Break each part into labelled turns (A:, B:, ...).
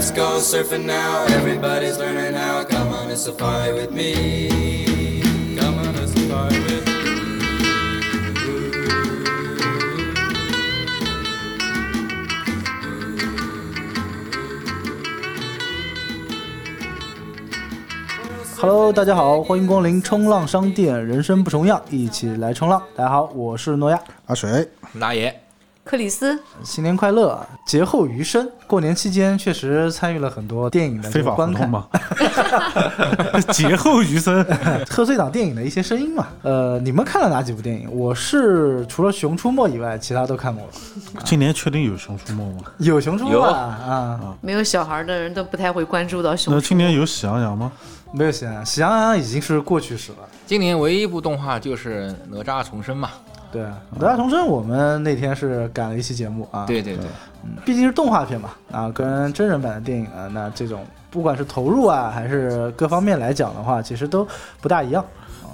A: Let's go surfing now. Everybody's learning how. Come on a safari with me. Come on a safari with me.
B: Hello，大家好，欢迎光临冲浪商店，人生不重样，一起来冲浪。大家好，我是诺亚，
C: 阿水，
D: 拉爷，
E: 克里斯，
B: 新年快乐！劫后余生，过年期间确实参与了很多电影的
C: 非法活
B: 观看，
C: 动吗？劫后余生，
B: 贺岁档电影的一些声音嘛。呃，你们看了哪几部电影？我是除了《熊出没》以外，其他都看过了。
C: 今年确定有《熊出没》吗？
B: 有《熊出没》啊啊，
E: 没有小孩的人都不太会关注到熊
C: 那今年有《喜羊羊》吗？
B: 没有《喜羊羊》，《喜羊羊》已经是过去式了。
D: 今年唯一一部动画就是哪吒重生嘛。
B: 对，《哪吒重生》我们那天是赶了一期节目啊。
D: 对对对，
B: 嗯，毕竟是动画片嘛，啊，跟真人版的电影啊，那这种不管是投入啊，还是各方面来讲的话，其实都不大一样。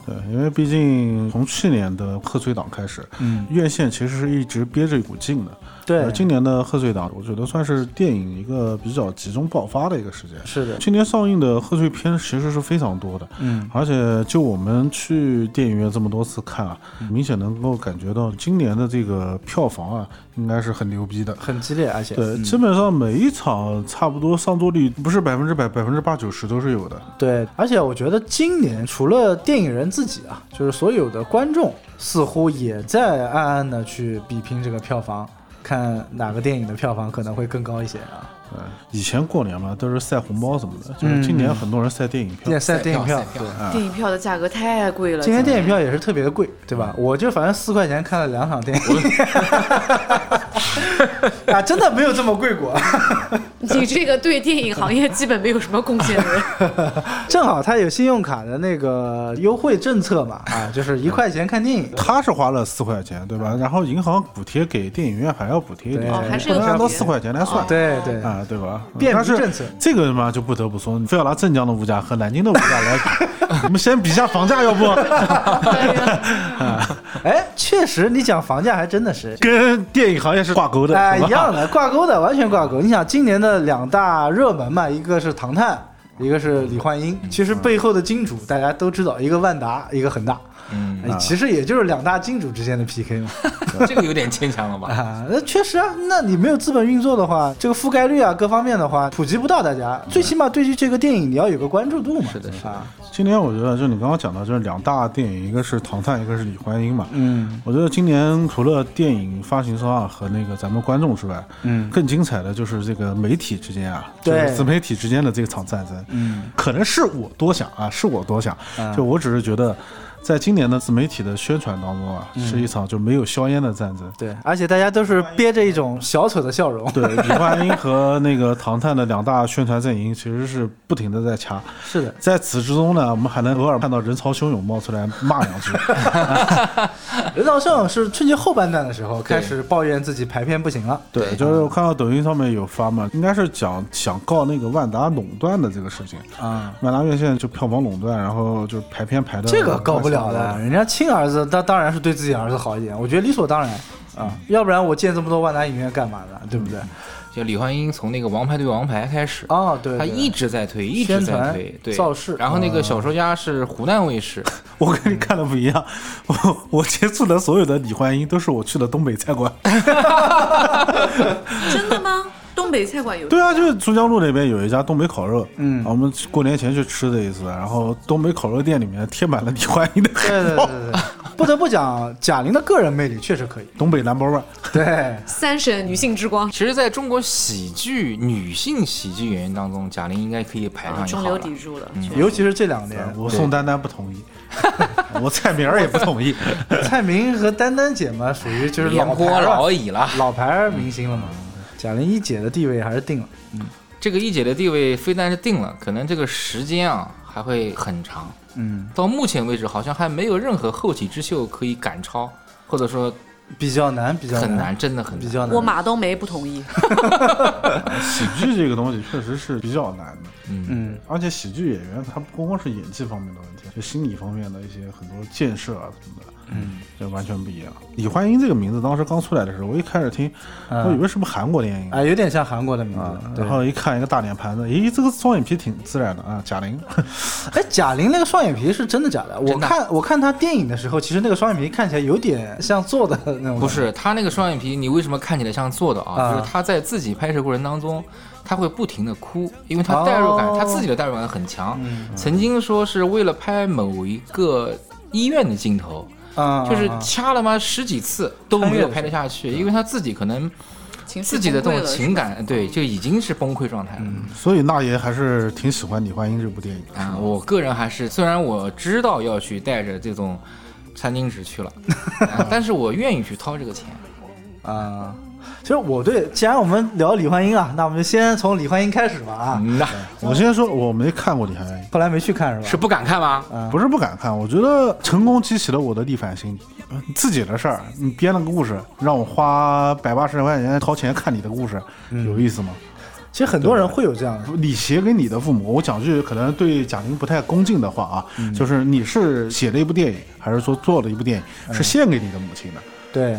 C: 对，因为毕竟从去年的贺岁档开始，
B: 嗯，
C: 院线其实是一直憋着一股劲的。
B: 对
C: 而，今年的贺岁档，我觉得算是电影一个比较集中爆发的一个时间。
B: 是的，
C: 今年上映的贺岁片其实是非常多的，
B: 嗯，
C: 而且就我们去电影院这么多次看啊，明显能够感觉到今年的这个票房啊，应该是很牛逼的。
B: 很激烈，而且
C: 对，
B: 嗯
C: 基本上每一场差不多上座率不是百分之百，百分之八九十都是有的。
B: 对，而且我觉得今年除了电影人自己啊，就是所有的观众似乎也在暗暗的去比拼这个票房，看哪个电影的票房可能会更高一些啊。
C: 对，以前过年嘛都是塞红包什么的，就是今年很多人塞电影票
B: 现在。赛电影票对。
E: 电影票的价格太贵了。
B: 今年电影
E: 票
B: 票也是特别的贵，对吧？我就反正四块钱看了两场电影，啊，真的没有这么贵过。
E: 你这个对电影行业基本没有什么贡献的人，
B: 正好他有信用卡的那个优惠政策嘛，啊，就是一块钱看电影。
C: 他是花了四块钱，对吧？然后银行补贴给电影院还要补贴一点，
E: 还是
C: 不能按照
E: 有差别
C: 四块钱来算。
B: 对对，
C: 啊，对吧？
B: 便
C: 但是
B: 民政策
C: 这个嘛，就不得不说，你非要拿镇江的物价和南京的物价来比，我们先比一下房价，要不？
B: 哎，确实，你讲房价还真的是。
C: 跟电影行业是挂钩的，
B: 哎，一样的，挂钩的，完全挂钩。你想，今年的两大热门嘛，一个是唐探，一个是李焕英。其实背后的金主大家都知道，一个万达，一个恒大。
D: 嗯，
B: 哎其实也就是两大金主之间的 PK 嘛。
D: 这个有点牵强了吧？
B: 啊，那确实啊，那你没有资本运作的话，这个覆盖率啊，各方面的话，普及不到大家。最起码对于这个电影，你要有个关注度嘛。
D: 是的是的
B: 啊，
C: 今年我觉得，就你刚刚讲到，就是两大电影，一个是《唐探》，一个是《李焕英》嘛。
B: 嗯
C: 我觉得今年除了电影发行商啊和那个咱们观众之外，
B: 嗯
C: 更精彩的就是这个媒体之间啊，就
B: 对
C: 是自媒体之间的这场战争。
B: 嗯，
C: 可能是我多想啊，是我多想，
B: 嗯
C: 就我只是觉得，在今年的自媒体的宣传当中啊，
B: 嗯
C: 是一场就没有硝烟的战争。
B: 对，而且大家都是憋着一种小丑的笑容。
C: 对，李焕英和那个唐探的两大宣传阵营其实是不停的在掐，
B: 是的，
C: 在此之中呢，我们还能偶尔看到人潮汹涌冒出来骂两句。
B: 任道胜是春节后半段的时候开始抱怨自己排片不行了。
C: 对，就是我看到抖音上面有发嘛，应该是讲想告那个万达垄断的这个事情。
B: 啊、
C: 万达院线就票房垄断，然后就排片排的
B: 这个告不了的，人家亲儿子，他当然是对自己儿子好一点，我觉得理所当然啊，要不然我建这么多万达影院干嘛呢？对不对？
D: 就李焕英从那个《王牌对王牌》开始，
B: 哦，对，
D: 他一直在推，一直
B: 宣传
D: 在推，对，
B: 造势
D: 然后那个小说家是湖南卫视，
C: 我跟你看的不一样，我我接触的所有的李焕英都是我去的东北菜馆。
E: 真的吗？东北菜馆有
C: 对啊，就是珠江路那边有一家东北烤肉，
B: 嗯
C: 啊我们过年前去吃的一次，然后东北烤肉店里面贴满了李焕英的海
B: 对对，对对对，不得不讲，贾玲的个人魅力确实可以。
C: 东北 number one。
B: 对，
E: 三省女性之光，
D: 其实在中国喜剧女性喜剧演员当中，贾玲应该可以排
E: 啊，
D: 上一
E: 中流。砥柱了。
B: 尤其是这两年，
C: 我宋丹丹不同意，我蔡明儿也不同意。
B: 蔡明和丹丹姐嘛，属于就是老牌
D: 老矣了，
B: 老牌儿明星了嘛。贾玲一姐的地位还是定了。
D: 嗯这个一姐的地位非但是定了，可能这个时间啊还会很长。
B: 嗯，
D: 到目前为止，好像还没有任何后起之秀可以赶超，或者说
B: 比较难，比较
D: 很难，真的很难。
B: 比较难。
E: 我马冬梅不同意。
C: 喜剧这个东西确实是比较难的，
D: 嗯，
B: 嗯，
C: 而且喜剧演员他不光是演技方面的问题，就心理方面的一些很多建设啊什么的，
B: 嗯，
C: 这完全不一样。李焕英这个名字当时刚出来的时候，我一开始听，我以为是不是韩国电影
B: 啊，有点像韩国的名
C: 啊
B: 字。，对
C: 然后一看一个大脸盘子，咦，这个双眼皮挺自然的啊，贾玲，
B: 哎，贾玲那个双眼皮是真的假的？我看我看她电影的时候，其实那个双眼皮看起来有点像做的那种。
D: 不，是她那个双眼皮，你为什么看起来像做的啊？
B: 啊
D: 就是她在自己拍摄过程当中，他会不停的哭，因为他代入感，
B: 哦
D: 他自己的代入感很强。
B: 嗯
D: 曾经说是为了拍某一个医院的镜头，
B: 啊，
D: 就是
B: 啊
D: 掐了嘛十几次都没有拍得下去，因为他自己可能自己的这种情感，对，就已经是崩溃状态了。
C: 所以那爷还是挺喜欢李焕英这部电影。
D: 啊，我个人还是虽然我知道要去带着这种餐巾纸去了，啊但是我愿意去掏这个钱。
B: 啊。其实我对，既然我们聊李焕英啊，那我们就先从李焕英开始吧啊。
D: 那，
C: 我先说，我没看过李焕英，
B: 后来没去看是吧？
D: 是不敢看吗？
B: 嗯，
C: 不是不敢看，我觉得成功激起了我的逆反心理。呃自己的事儿，你编了个故事，让我花百八十块钱掏钱看你的故事，有意思吗？
B: 其实很多人会有这样的，
C: 你写给你的父母，我讲句可能对贾玲不太恭敬的话啊，就是你是写了一部电影，还是说做了一部电影，是献给你的母亲的？
B: 对，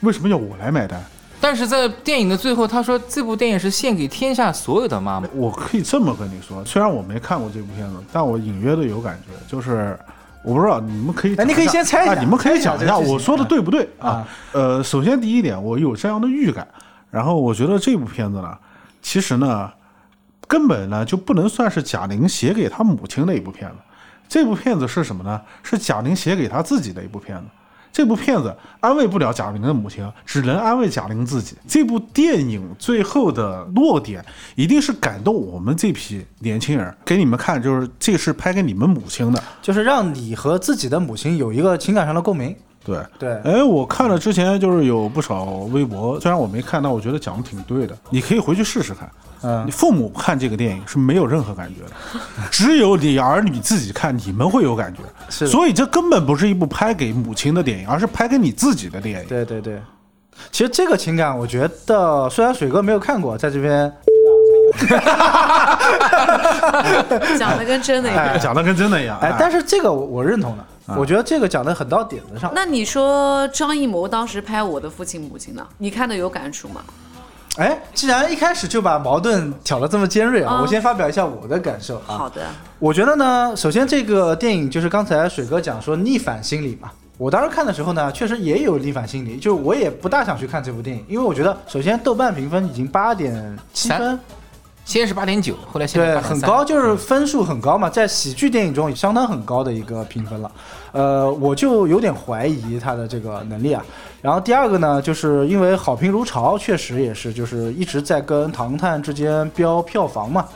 C: 为什么要我来买单？
D: 但是在电影的最后，他说这部电影是献给天下所有的妈妈。
C: 我可以这么跟你说，虽然我没看过这部片子，但我隐约的有感觉，就是我不知道你们可以
B: 哎你可以先猜一下
C: 啊你们可以讲一下我说的对不对啊
B: 啊？
C: 呃，首先第一点，我有这样的预感，然后我觉得这部片子呢，其实呢，根本呢就不能算是贾玲写给她母亲的一部片子，这部片子是什么呢？是贾玲写给她自己的一部片子。这部片子安慰不了贾玲的母亲，只能安慰贾玲自己。这部电影最后的落点一定是感动我们这批年轻人，给你们看，就是这是拍给你们母亲的。
B: 就是让你和自己的母亲有一个情感上的共鸣。
C: 对
B: 对
C: 哎，我看了之前就是有不少微博，虽然我没看，但我觉得讲的挺对的。你可以回去试试看。
B: 嗯
C: 你，父母看这个电影是没有任何感觉的，只有你儿女自己看，你们会有感觉。
B: 是
C: 所以这根本不是一部拍给母亲的电影，而是拍给你自己的电影。
B: 对对对。其实这个情感，我觉得虽然水哥没有看过，在这边
E: 讲的跟真的一样。
C: 讲的跟真的一样。
B: 哎，但是这个我我认同的，我觉得这个讲的很到点子上。
E: 那你说张艺谋当时拍《我的父亲母亲》呢？你看的有感触吗？
B: 哎，既然一开始就把矛盾挑得这么尖锐啊，
E: 嗯
B: 我先发表一下我的感受啊。
E: 好的，
B: 我觉得呢，首先这个电影就是刚才水哥讲说逆反心理嘛。我当时看的时候呢，确实也有逆反心理，就是我也不大想去看这部电影，因为我觉得首先豆瓣评分已经八点七分，
D: 先是八点九，后来现在
B: 对，很高，就是分数很高嘛，在喜剧电影中相当很高的一个评分了。呃，我就有点怀疑他的这个能力啊。然后第二个呢，就是因为好评如潮，确实也是就是一直在跟《唐探》之间飙票房嘛。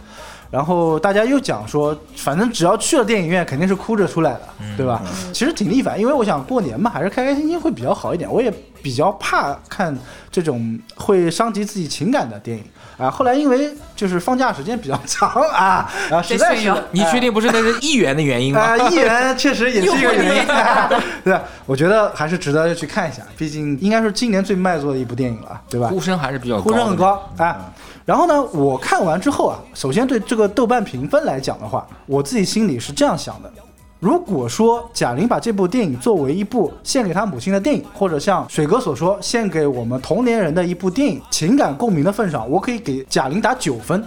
B: 然后大家又讲说，反正只要去了电影院，肯定是哭着出来的，对吧？其实挺逆反，因为我想过年嘛，还是开开心心会比较好一点。我也比较怕看这种会伤及自己情感的电影啊。后来因为就是放假时间比较长啊，然 后实在是
D: 你确定不是那是议员的原因吗？
B: 啊，议员确实也是一个原因 对？我觉得还是值得去看一下，毕竟应该是今年最卖座的一部电影了，对吧？
D: 呼声还是比较高，
B: 呼声很高啊。然后呢，我看完之后啊，首先对这个豆瓣评分来讲的话，我自己心里是这样想的：如果说贾玲把这部电影作为一部献给她母亲的电影，或者像水哥所说，献给我们同年人的一部电影，情感共鸣的份上，我可以给贾玲打九分，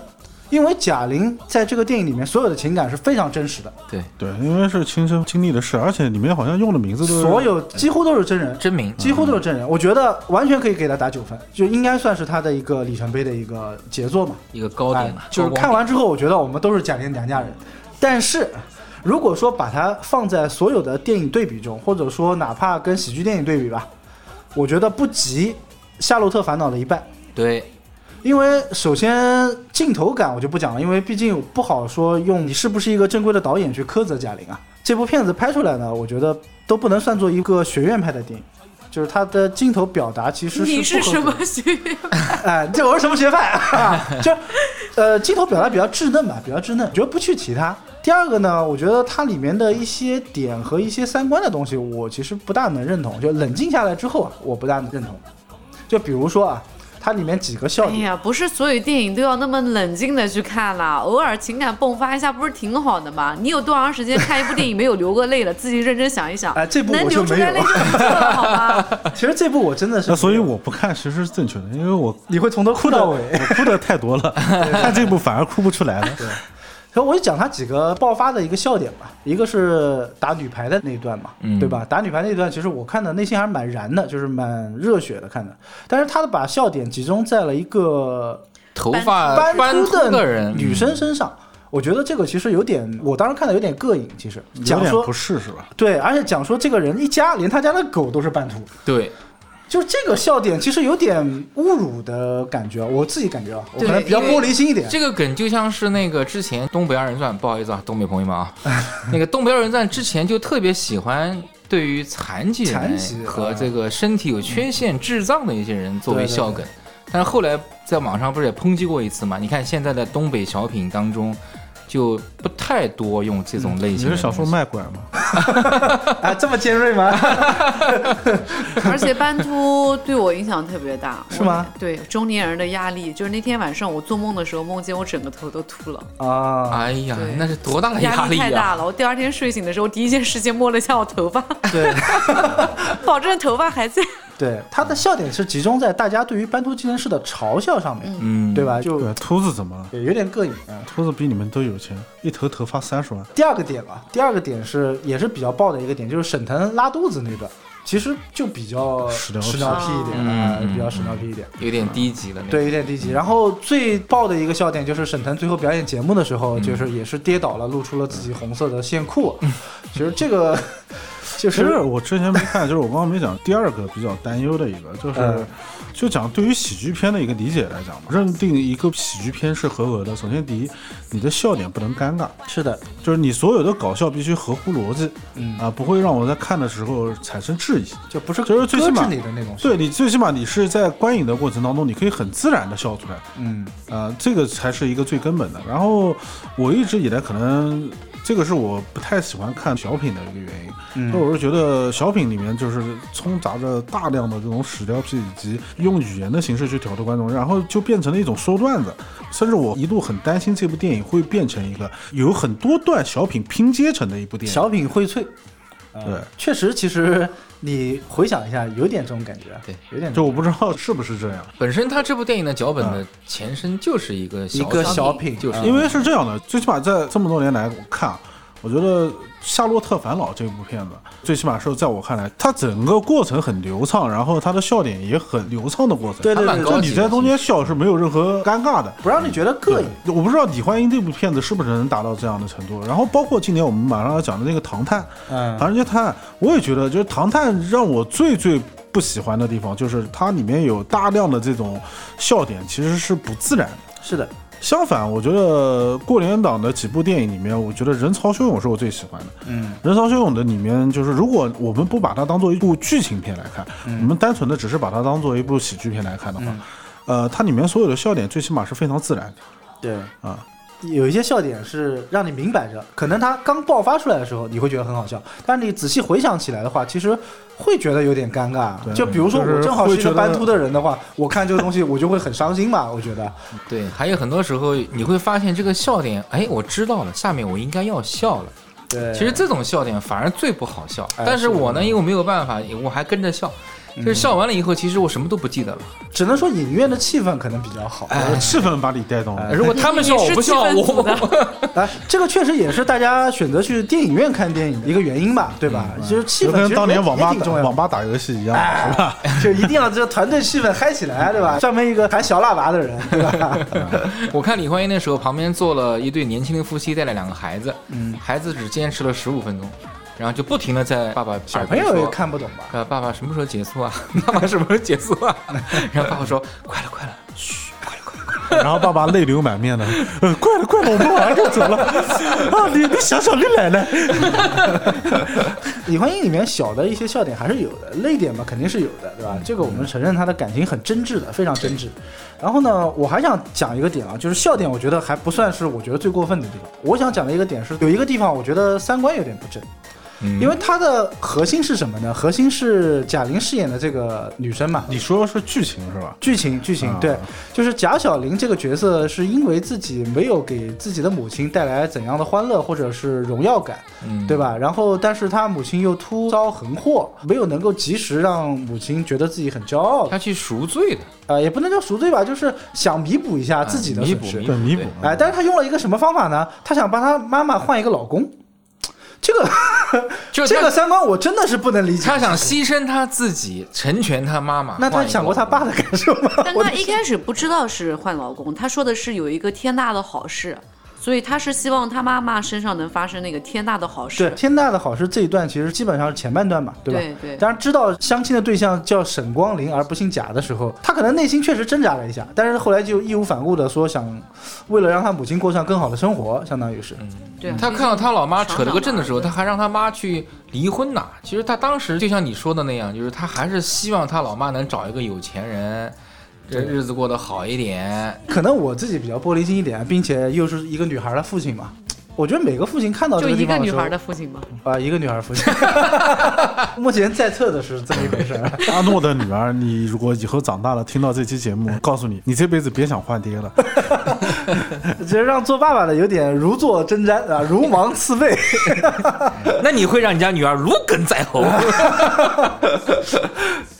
B: 因为贾玲在这个电影里面所有的情感是非常真实的，
D: 对，
C: 对，因为是亲身经历的事，而且里面好像用的名字都是
B: 所有几乎都是真人，
D: 真名
B: 几乎都是真人，我觉得完全可以给他打九分，就应该算是他的一个里程碑的一个杰作嘛。
D: 一个高点
B: 哎
D: 了，
B: 就是看完之后，我觉得我们都是贾玲娘家人。但是，如果说把它放在所有的电影对比中，或者说哪怕跟喜剧电影对比吧，我觉得不及《夏洛特烦恼》的一半。
D: 对，
B: 因为首先镜头感我就不讲了，因为毕竟不好说用你是不是一个正规的导演去苛责贾玲啊。这部片子拍出来呢，我觉得都不能算作一个学院派的电影，就是它的镜头表达其实是
E: 你是什
B: 不合格
E: 么学院？
B: 哎，这我是什么学派啊？就呃，镜头表达比较稚嫩吧，比较稚嫩，我觉得不去提它。第二个呢，我觉得它里面的一些点和一些三观的东西，我其实不大能认同。就冷静下来之后啊，我不大能认同。就比如说啊，它里面几个笑点，
E: 哎呀，不是所有电影都要那么冷静的去看啦，偶尔情感迸发一下，不是挺好的吗？你有多长时间看一部电影没有流过泪了？自己认真想一想，
B: 哎这部
E: 能
B: 我就没有
E: 流出来泪就不错了，好吗？
B: 其实这部我真的是
C: 所以我不看其实是正确的，因为我
B: 你会从头哭到尾。
C: 我哭的太多了，看这部反而哭不出来了。
B: 然后我就讲他几个爆发的一个笑点吧，一个是打女排的那一段嘛，
D: 嗯
B: 对吧？打女排那一段，其实我看的内心还是蛮燃的，就是蛮热血的看的。但是他的把笑点集中在了一个
D: 头发
B: 斑
D: 斑
B: 秃
D: 秃的人，
B: 女生身上，我觉得这个其实有点，我当时看的有点膈应。其实讲说
C: 不是是吧？
B: 对，而且讲说这个人一家连他家的狗都是斑秃，
D: 对，
B: 就是这个笑点其实有点侮辱的感觉，我自己感觉啊，我可能比较玻璃心一点。
D: 这个梗就像是那个之前《东北二人转》，不好意思啊，东北朋友们啊，那个《东北二人转》之前就特别喜欢对于残疾人和这个身体有缺陷、智障的一些人作为
B: 对对
D: 笑梗，但是后来在网上不是也抨击过一次嘛？你看现在的东北小品当中。就不太多用这种类型的东西。
C: 是想说卖拐吗？
B: 啊，这么尖锐吗？
E: 而且斑秃对我影响特别大，
B: 是吗？
E: 对，中年人的压力，就是那天晚上我做梦的时候，梦见我整个头都秃了，
B: 啊，
D: 哎呀，那是多大的
E: 压
D: 力啊！
E: 太大了。我第二天睡醒的时候，第一件事情摸了一下我头发，
B: 对。
E: 保证头发还在。
B: 对，他的笑点是集中在大家对于斑秃技能师的嘲笑上面，
D: 嗯，
B: 对？吧？就
C: 对，秃子怎么了？
B: 也有点膈应啊。
C: 秃子比你们都有钱，一头头发三十万。
B: 第二个点吧，第二个点是也是比较爆的一个点，就是沈腾拉肚子那段，其实就比较
C: 屎尿屁
B: 尿屁一点
D: 嗯
B: 啊，
D: 嗯
B: 比较屎尿屁一点。
D: 有点低级了。那个，
B: 对，有点低级。然后最爆的一个笑点就是沈腾最后表演节目的时候，就是也是跌倒了，露出了自己红色的线裤。其实这个就
C: 其实
B: 是
C: 我之前没看，就是我刚刚没讲第二个比较担忧的一个，就是、
B: 嗯
C: 就讲对于喜剧片的一个理解来讲嘛，认定一个喜剧片是合格的，首先第一，你的笑点不能尴尬，
B: 是的，
C: 就是你所有的搞笑必须合乎逻辑，
B: 嗯
C: 啊，不会让我在看的时候产生质疑。
B: 就不是
C: 就是最起码
B: 你的那种。
C: 对你最起码你是在观影的过程当中，你可以很自然的笑出来，
B: 嗯
C: 啊，这个才是一个最根本的。然后我一直以来可能这个是我不太喜欢看小品的一个原因，就
B: 嗯
C: 我是觉得小品里面就是充杂着大量的这种屎尿屁，以及用语言的形式去挑逗观众，然后就变成了一种说段子。甚至我一度很担心这部电影会变成一个有很多段小品拼接成的一部电影。
B: 小品荟萃。呃
C: 对，
B: 确实，其实你回想一下，有点这种感觉，
D: 对，
B: 有点
C: 就我不知道是不是这样。
D: 本身他这部电影的脚本的前身就是一个
B: 一个小
D: 小
B: 品
D: 就是
C: 因为是这样的，最起码在这么多年来，我看啊，我觉得《夏洛特烦恼》这部片子，最起码是在我看来，它整个过程很流畅，然后它的笑点也很流畅的过程。
B: 对对对
C: 就你在中间笑是没有任何尴尬的。
B: 不让你觉得膈应。
C: 我不知道《李焕英》这部片子是不是能达到这样的程度。然后包括今年我们马上要讲的那个《唐探》，
B: 嗯《
C: 唐人街探案》，我也觉得就是《唐探》让我最最不喜欢的地方，就是它里面有大量的这种笑点，其实是不自然的。
B: 是的，
C: 相反，我觉得过年档的几部电影里面，我觉得《人潮汹涌》是我最喜欢的。
B: 嗯《
C: 人潮汹涌》的里面，就是如果我们不把它当做一部剧情片来看，
B: 嗯
C: 我们单纯的只是把它当做一部喜剧片来看的话，呃，它里面所有的笑点最起码是非常自然的
B: 对。
C: 啊。
B: 有一些笑点是让你明摆着，可能它刚爆发出来的时候你会觉得很好笑，但是你仔细回想起来的话，其实会觉得有点尴尬。就比如说我正好是一个斑秃的人的话，我看这个东西我就会很伤心嘛，我觉得。
D: 对，还有很多时候你会发现这个笑点，哎，我知道了，下面我应该要笑了。
B: 对，
D: 其实这种笑点反而最不好笑，
B: 哎
D: 但是我呢，因为我没有办法，我还跟着笑，就是笑完了以后，其实我什么都不记得了。
B: 只能说影院的气氛可能比较好。
C: 呃气氛把你带动了。
D: 如果他们笑我不笑，我
B: 哎，这个确实也是大家选择去电影院看电影的一个原因吧，对吧？其实气
C: 就跟
B: 氛其实
C: 当年网吧
B: 也挺重要的
C: 网吧打游戏一样，是吧？
B: 就一定要这个团队气氛嗨起来，对吧？上面一个弹小喇叭的人，对吧？
D: 我看李焕英那时候，旁边坐了一对年轻的夫妻，带了两个孩子，
B: 嗯，
D: 孩子只坚持了十五分钟，然后就不停的在爸爸
B: 小朋友也看不懂吧？
D: 呃，爸爸什么时候结束啊？爸爸什么时候结束啊？然后爸爸说：“快了，快了，嘘，快了，快了，快了。”
C: 然后爸爸泪流满面的，呃，快了快了，我们马上就走了 啊！你你想想你奶奶，
B: 李焕英里面小的一些笑点还是有的，泪点嘛肯定是有的，对吧？这个我们承认他的感情很真挚的，非常真挚。然后呢，我还想讲一个点啊，就是笑点，我觉得还不算是我觉得最过分的地方。我想讲的一个点是，有一个地方我觉得三观有点不正。因为它的核心是什么呢？核心是贾玲饰演的这个女生嘛。
C: 你说是剧情是吧？
B: 剧情剧情对，就是贾小玲这个角色是因为自己没有给自己的母亲带来怎样的欢乐或者是荣耀感，对吧？然后，但是她母亲又突遭横祸，没有能够及时让母亲觉得自己很骄傲。
D: 她去赎罪的，
B: 呃，也不能叫赎罪吧，就是想弥补一下自己的损失，
C: 对弥补。
B: 哎，但是她用了一个什么方法呢？她想帮她妈妈换一个老公。这个，
D: 就
B: 这个三观我真的是不能理解。
D: 他想牺牲他自己，成全他妈妈。
B: 那他想过他爸的感受吗？
E: 但他一开始不知道是换老公，他说的是有一个天大的好事。所以他是希望他妈妈身上能发生那个天大的好事。
B: 对，天大的好事这一段其实基本上是前半段嘛，对吧？
E: 对对。
B: 当然知道相亲的对象叫沈光林而不姓贾的时候，他可能内心确实挣扎了一下，但是后来就义无反顾的说想为了让他母亲过上更好的生活，相当于是。
E: 嗯，对。
D: 他看到他老妈扯了个证的时候，他还让他妈去离婚呐。其实他当时就像你说的那样，就是他还是希望他老妈能找一个有钱人。这日子过得好一点，
B: 可能我自己比较玻璃心一点，并且又是一个女孩的父亲嘛。我觉得每个父亲看到这个
E: 就一个女孩的父亲吗？
B: 啊，一个女孩父亲。目前在册的是这么一回事。
C: 阿诺的女儿，你如果以后长大了听到这期节目，告诉你，你这辈子别想换爹了。
B: 其实让做爸爸的有点如坐针毡啊，如芒刺背。
D: 那你会让你家女儿如鲠在喉？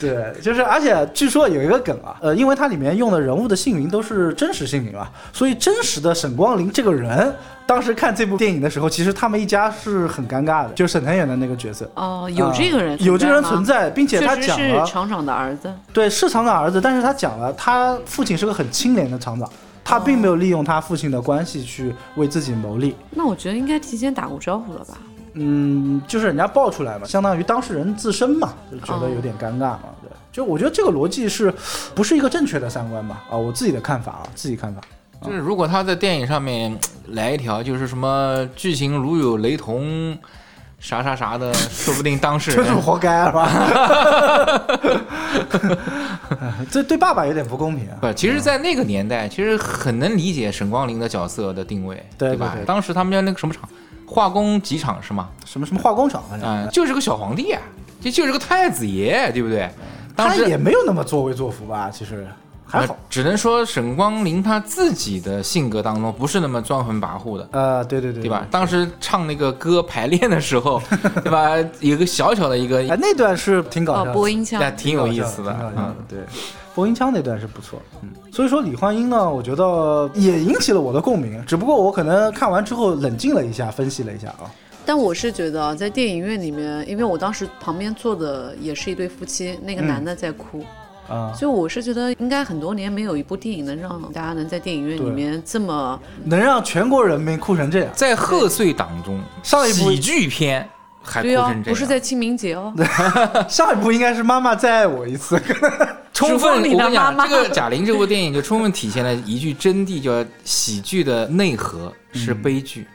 B: 对，就是，而且据说有一个梗啊，呃，因为它里面用的人物的姓名都是真实姓名嘛，所以真实的沈光林这个人，当时看这部电影的时候，其实他们一家是很尴尬的，就沈腾演的那个角色。
E: 哦，有这个人，
B: 有这个人存在，并且他讲了
E: 厂长的儿子，
B: 对，是厂长儿子，但是他讲了，他父亲是个很清廉的厂长，他并没有利用他父亲的关系去为自己谋利。
E: 那我觉得应该提前打过招呼了吧？
B: 嗯，就是人家爆出来嘛，相当于当事人自身嘛，就觉得有点尴尬嘛。对，就我觉得这个逻辑是不是一个正确的三观吧？啊，我自己的看法啊，自己看法。
D: 就是如果他在电影上面来一条，就是什么剧情如有雷同，啥啥啥的，说不定当事人
B: 就是活该是吧？这对爸爸有点不公平啊。
D: 不，其实，在那个年代，其实很能理解沈光林的角色的定位，
B: 对
D: 吧？当时他们家那个什么厂。化工几厂是吗？
B: 什么什么化工厂？
D: 嗯，就是个小皇帝啊，就就是个太子爷，对不对？
B: 他也没有那么作威作福吧？其实还好，
D: 只能说沈光林他自己的性格当中不是那么专横跋扈的。
B: 呃，对对对，
D: 对吧？当时唱那个歌排练的时候，对吧？有个小小的一个，
B: 哎，那段是挺搞笑，
E: 播音腔，
D: 挺有意思的。嗯，
B: 对。播音腔那段是不错，嗯，所以说李焕英呢，我觉得也引起了我的共鸣，只不过我可能看完之后冷静了一下，分析了一下啊。
E: 但我是觉得在电影院里面，因为我当时旁边坐的也是一对夫妻，那个男的在哭，啊，所以我是觉得应该很多年没有一部电影能让大家能在电影院里面这么
B: 能让全国人民哭成这样，
D: 在贺岁档中
B: 上一部
D: 喜剧片。
E: 对啊，不是在清明节哦。
B: 下一部应该是《妈妈再爱我一次》，
D: 充分我跟你讲，这个贾玲这部电影就充分体现了一句真谛，叫喜剧的内核是悲剧。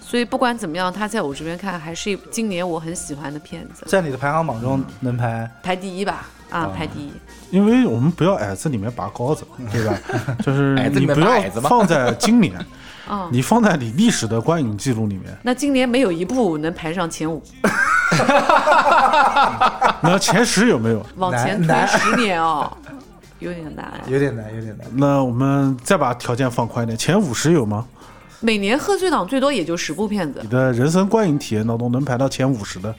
E: 所以不管怎么样，他在我这边看还是今年我很喜欢的片子。
B: 在你的排行榜中能排
E: 排第一吧？啊，排第一。
C: 因为我们不要矮子里面拔高子，对吧？就是你不要放在今年。
E: 啊，
C: 你放在你历史的观影记录里面，
E: 那今年没有一部能排上前五。
C: 那前十有没有？
E: 往前推十年哦，有点难，
B: 有点难，有点难。
C: 那我们再把条件放宽一点，前五十有吗？
E: 每年贺岁档最多也就十部片子。
C: 你的人生观影体验当中能排到前五十的，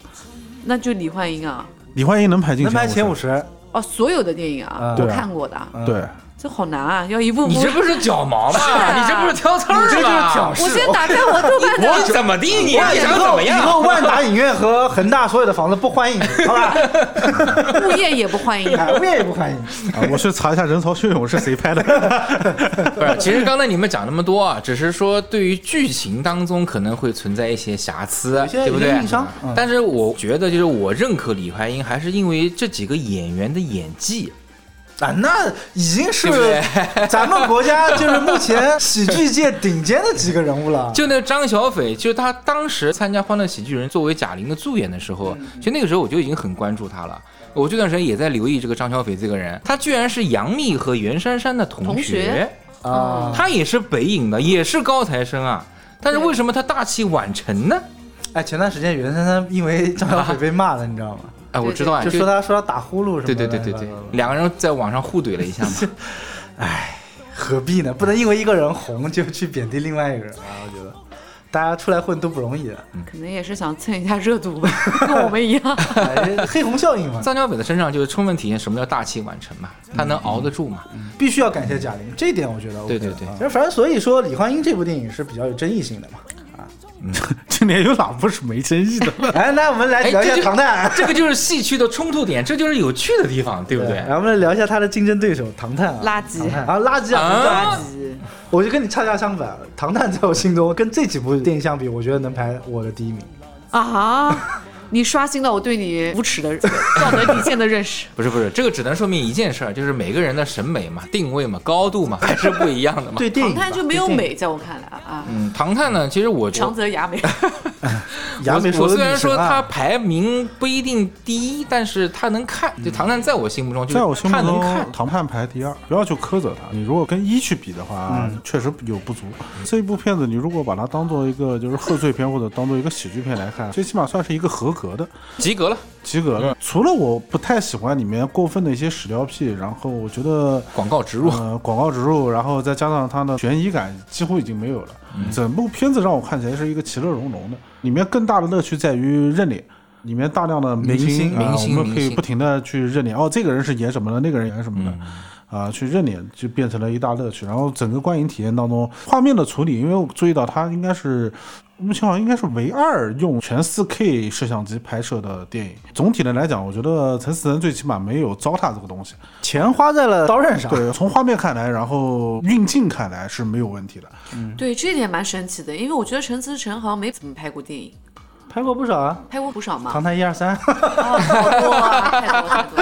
E: 那就李焕英啊。
C: 李焕英能排进
B: 能排前五十？
E: 哦，所有的电影啊，我看过的。
C: 对。
E: 这好难啊！要一步步。
D: 你这不是脚毛吗？你这不是挑刺儿
B: 吗？
E: 我先打开我豆瓣
D: 的。我怎么地？你想怎么样？
B: 以后万达影院和恒大所有的房子不欢迎，好吧？
E: 物业也不欢迎，
B: 物业也不欢迎。
C: 啊，我去查一下《人潮汹涌》是谁拍的。
D: 不是，其实刚才你们讲那么多啊，只是说对于剧情当中可能会存在一些瑕疵，对不对？但是我觉得，就是我认可李焕英，还是因为这几个演员的演技。
B: 啊，那已经是 咱们国家就是目前喜剧界顶尖的几个人物了。
D: 就那个张小斐，就是他当时参加《欢乐喜剧人》作为贾玲的助演的时候，其实那个时候我就已经很关注他了。我这段时间也在留意这个张小斐这个人，他居然是杨幂和袁姗姗的同
E: 同学
B: 啊，
D: 他也是北影的，也是高材生啊。但是为什么他大器晚成呢？
B: 哎，前段时间袁姗姗因为张小斐被骂了，你知道吗？
D: 哎，我知道啊，
B: 就说他说他打呼噜什么的。
D: 对对对对对，两个人在网上互怼了一下嘛。
B: 哎，何必呢？不能因为一个人红就去贬低另外一个人啊！我觉得大家出来混都不容易的，
E: 可能也是想蹭一下热度吧，跟我们一样。
B: 哎黑红效应嘛。
D: 张小斐的身上就是充分体现什么叫大器晚成嘛，他能熬得住嘛。
B: 必须要感谢贾玲，这一点我觉得 OK
D: 对对对
B: 啊反正所以说李焕英这部电影是比较有争议性的嘛。
C: 今年有哪部是没争议的？
B: 哎，那我们来
D: 哎，
B: 聊一下唐探。
D: 这个就是戏曲的冲突点，这就是有趣的地方，对不对？
B: 然后我们来聊一下他的竞争对手唐探啊，
E: 垃圾
B: 啊，垃圾啊，
D: 啊
E: 垃圾。
B: 我就跟你恰恰相反，唐探在我心中跟这几部电影相比，我觉得能排我的第一名。
E: 啊！你刷新了我对你无耻的 道德底线的认识。
D: 不是不是，这个只能说明一件事儿，就是每个人的审美嘛、定位嘛、高度嘛，还是不一样的嘛。
B: 对
E: 唐探就没有美，在我看来啊，
D: 嗯，唐探呢，其实我
E: 长泽雅美。
B: 雅美说
D: 我我虽然说他排名不一定第一，但是他能看。就唐探在我心目中，就是
C: 在我心目中
D: 它能看，。
C: 唐探排第二，不要去苛责他。你如果跟一去比的话，确实有不足。这一部片子，你如果把它当做一个就是贺岁片或者当做一个喜剧片来看，最起码算是一个合格的、
D: 及格了。
C: 及格的。除了我不太喜欢里面过分的一些屎尿屁，然后我觉得
D: 广告植入，
C: 呃，广告植入，然后再加上它的悬疑感几乎已经没有了。整部片子让我看起来是一个其乐融融的，里面更大的乐趣在于认脸。里面大量的明星，
B: 明星
C: 啊
D: 明星
C: 我们可以不停的去认脸。哦，这个人是演什么的，那个人演什么的，啊，去认脸就变成了一大乐趣。然后整个观影体验当中，画面的处理，因为我注意到它应该是目前好像应该是唯二用全 4K 摄像机拍摄的电影。总体的来讲，我觉得陈思诚最起码没有糟蹋这个东西。
B: 钱花在了刀刃上。
C: 对，从画面看来，然后运镜看来是没有问题的。
E: 嗯对，这点蛮神奇的，因为我觉得陈思诚好像没怎么拍过电影，
B: 拍过不少啊，
E: 拍过不少嘛。
B: 唐探一二三，
E: 啊，好多啊，太多太多。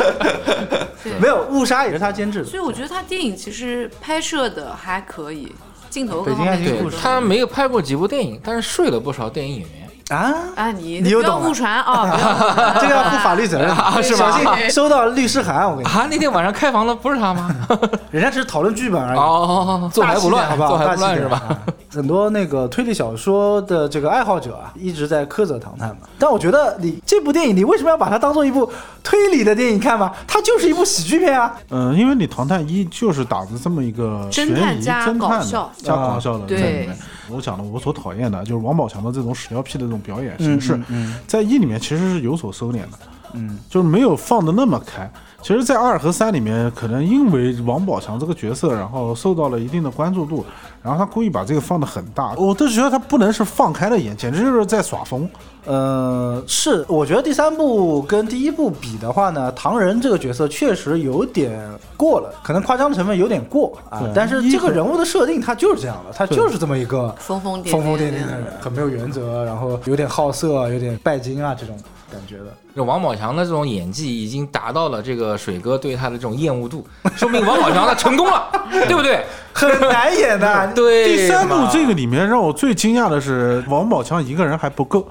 E: 对
B: 没有误杀也是他监制的。
E: 所以我觉得他电影其实拍摄的还可以，镜头各
B: 北京
E: 方面都
B: 爱情故事
D: 他没有拍过几部电影，但是睡了不少电影演员。
B: 啊，
E: 啊，你
B: 你又懂了
E: 不要误传 啊！
B: 这个要负法律责任
D: 啊是吧
B: 小心收到律师函，我跟你说，
D: 啊，那天晚上开房的不是他吗？
B: 人家只是讨论剧本而已。
D: 哦，做还不乱，
B: 好不好？
D: 做还
B: 大气点
D: 不乱是吧？
B: 啊很多那个推理小说的这个爱好者啊，一直在苛责《唐探》嘛。但我觉得你这部电影，你为什么要把它当做一部推理的电影看嘛？它就是一部喜剧片啊。
C: 嗯，因为你《唐探一》就是打着这么一个悬疑
E: 侦探加
C: 侦探的
E: 搞笑
C: 加搞笑的在里面。我讲的我所讨厌的就是王宝强的这种屎尿屁的这种表演形式，在一里面其实是有所收敛的，
B: 嗯，
C: 就是没有放的那么开。其实，在二和三里面，可能因为王宝强这个角色，然后受到了一定的关注度，然后他故意把这个放的很大，我都觉得他不能是放开了演，简直就是在耍疯。
B: 呃，是，我觉得第三部跟第一部比的话呢，唐人这个角色确实有点过了，可能夸张的成分有点过啊。但是这个人物的设定他就是这样的，他就是这么一个
E: 疯疯癫
B: 疯疯癫
E: 癫
B: 癫的人，很没有原则，然后有点好色，有点拜金啊这种感觉的。
D: 这王宝强的这种演技已经达到了这个水哥对他的这种厌恶度，说明王宝强他成功了，对不对？
B: 很难演的，
D: 对
C: 第三部这个里面让我最惊讶的是，王宝强一个人还不够，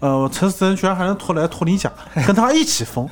C: 呃，陈思诚居然还能拖来托尼贾，跟他一起疯，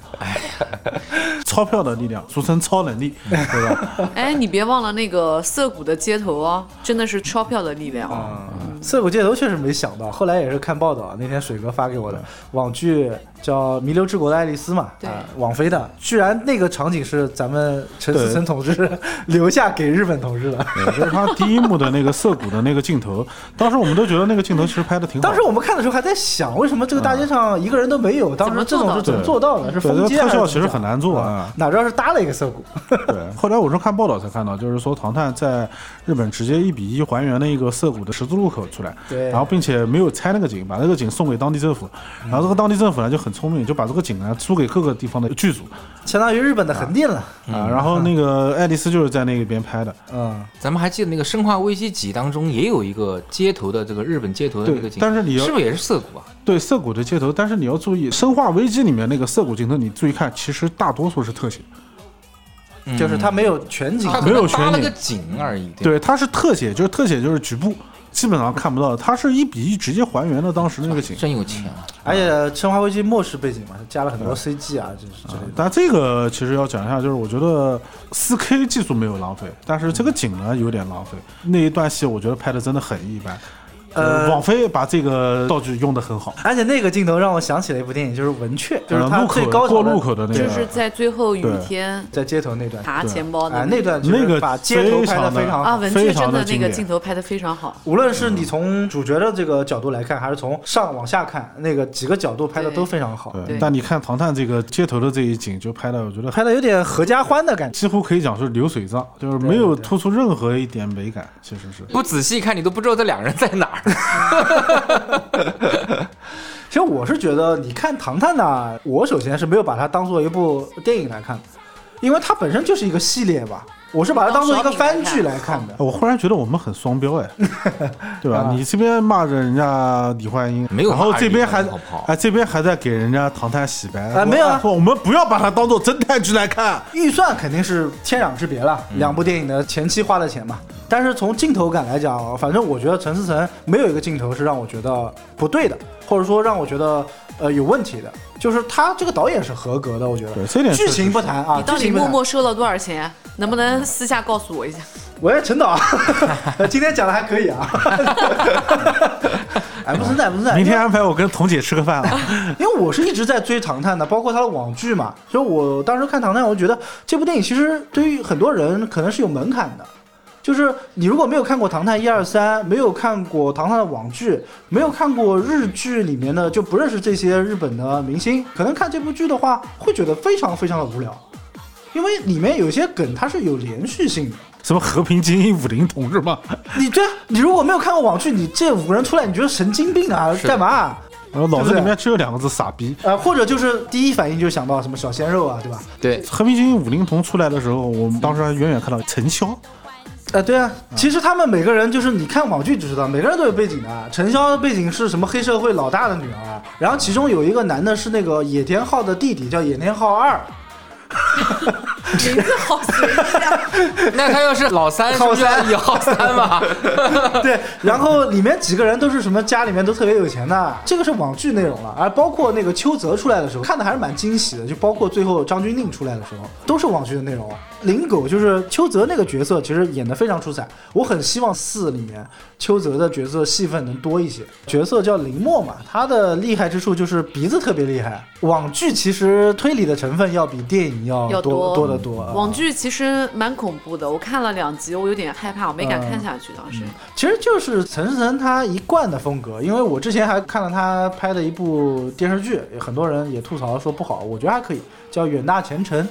C: 钞票的力量，俗称超能力，对吧？
E: 哎，你别忘了那个涩谷的街头哦，真的是钞票的力量啊。
B: 涩谷街头确实没想到，后来也是看报道，那天水哥发给我的网剧叫《弥留之国的爱丽丝》嘛，
E: 对
B: 啊，网飞的，居然那个场景是咱们陈思诚同志 留下给日本同志的。
C: 对就是他第一幕的那个涩谷的那个镜头，当时我们都觉得那个镜头其实拍的挺好。
B: 当时我们看的时候还在想，为什么这个大街上一个人都没有？当时这种是怎么做到的？是
C: 特效其实很难做
B: 啊
C: 啊。
B: 哪知道是搭了一个涩谷。
C: 对，后来我是看报道才看到，就是说唐探在日本直接一比一还原了一个涩谷的十字路口出来，
B: 对
C: 然后并且没有拆那个景，把那个景送给当地政府，然后这个当地政府呢就很聪明，就把这个景呢租给各个地方的剧组
B: 相当于日本的横店了。
C: 啊，然后那个 爱丽丝就是在那边拍的，
B: 嗯，
D: 咱们还记得那个《生化危机几》当中也有一个街头的这个日本街头的那个景，
C: 但是你要
D: 是不是也是涩谷啊？
C: 对涩谷的街头，但是你要注意，《生化危机》里面那个涩谷镜头，你注意看，其实大多数是特写，
B: 就是它没有全景
D: 它，
C: 没有
D: 全景搭了个景而已。
C: 对，它是特写，就是特写就是局部，基本上看不到的，它是一比一直接还原了当时那个景。
D: 真有钱啊！
B: 而且《生化危机》末世背景嘛，加了很多 CG 啊，这是。
C: 但这个其实要讲一下，就是我觉得4 K 技术没有浪费，但是这个景呢有点浪费。那一段戏我觉得拍的真的很一般。
B: 呃
C: 王菲把这个道具用的很好，
B: 而且那个镜头让我想起了一部电影，就是《文雀》，就是它
C: 呃路口
B: 最高的
C: 过路口的那个就，
E: 是在最后雨
C: 对
E: 天
B: 在街头那段，
E: 查钱包的
B: 哎，那段
C: 那个
B: 把街头拍的非常
E: 啊，文雀真的那个镜头拍的非常好。
B: 无论是你从主角的这个角度来看，还是从上往下看，那个几个角度拍的都非常好，
E: 对
C: 但你看《唐探》这个街头的这一景，就拍的我觉得
B: 拍的有点合家欢的感觉。
C: 几乎可以讲是流水账，就是没有突出任何一点美感，其实是。
D: 不仔细看，你都不知道这两个人在哪儿。
B: 其实我是觉得，你看《唐探》呢，我首先是没有把它当做一部电影来看，因为它本身就是一个系列吧。我是把它当做一个番剧来看的。
C: 我忽然觉得我们很双标哎，对吧？
B: 啊
C: 你这边骂着人家李焕英，
D: 没有
C: 然后这边还哎这边还在给人家唐探洗白说
B: 啊没有啊
C: 说我们不要把它当做侦探剧来看。
B: 预算肯定是天壤之别了，两部电影的前期花的钱嘛。但是从镜头感来讲，反正我觉得陈思诚没有一个镜头是让我觉得不对的，或者说让我觉得呃有问题的。就是他这个导演是合格的，我觉得。
C: 对这点
B: 剧情不谈啊，
E: 你到底默。默收了多少钱？能不能私下告诉我一下？
B: 喂，陈导，今天讲的还可以啊。哎，不存在，不存在。
C: 明天安排我跟彤姐吃个饭啊！
B: 因为我是一直在追《唐探》的，包括他的网剧嘛，所以我当时看《唐探》，我就觉得这部电影其实对于很多人可能是有门槛的。就是你如果没有看过《唐探》一二三，没有看过《唐探》的网剧，没有看过日剧里面的，就不认识这些日本的明星，可能看这部剧的话，会觉得非常非常的无聊，因为里面有些梗它是有连续性的。
C: 什么和平精英五零同志吗？
B: 你对啊，你如果没有看过网剧，你这五个人出来，你觉得神经病啊？
D: 是
B: 干嘛啊？
C: 然后脑子里面只有两个字傻逼。
B: 呃，或者就是第一反应就想到什么小鲜肉啊，对吧？
D: 对，
C: 和平精英五零同出来的时候，我们当时还远远看到陈潇，
B: 呃，对啊，其实他们每个人就是你看网剧就知道，每个人都有背景的。陈潇的背景是什么黑社会老大的女儿，然后其中有一个男的是那个野田昊的弟弟，叫野田昊二。
E: 名字好随意啊！
D: 那他要是老三，是不是
B: 浩三
D: 也好三嘛？
B: 对，然后里面几个人都是什么家里面都特别有钱的，这个是网剧内容了。而包括那个邱泽出来的时候，看的还是蛮惊喜的，就包括最后张钧甯出来的时候，都是网剧的内容。林狗就是邱泽那个角色，其实演的非常出彩。我很希望四里面邱泽的角色戏份能多一些。角色叫林默嘛，他的厉害之处就是鼻子特别厉害。网剧其实推理的成分要比电影要
E: 要
B: 多
E: 多
B: 得多。啊
E: 网剧其实蛮恐怖的，我看了两集，我有点害怕，我没敢看下去。当时
B: 其实就是陈思诚他一贯的风格，因为我之前还看了他拍的一部电视剧，很多人也吐槽说不好，我觉得还可以，叫《远大前程》，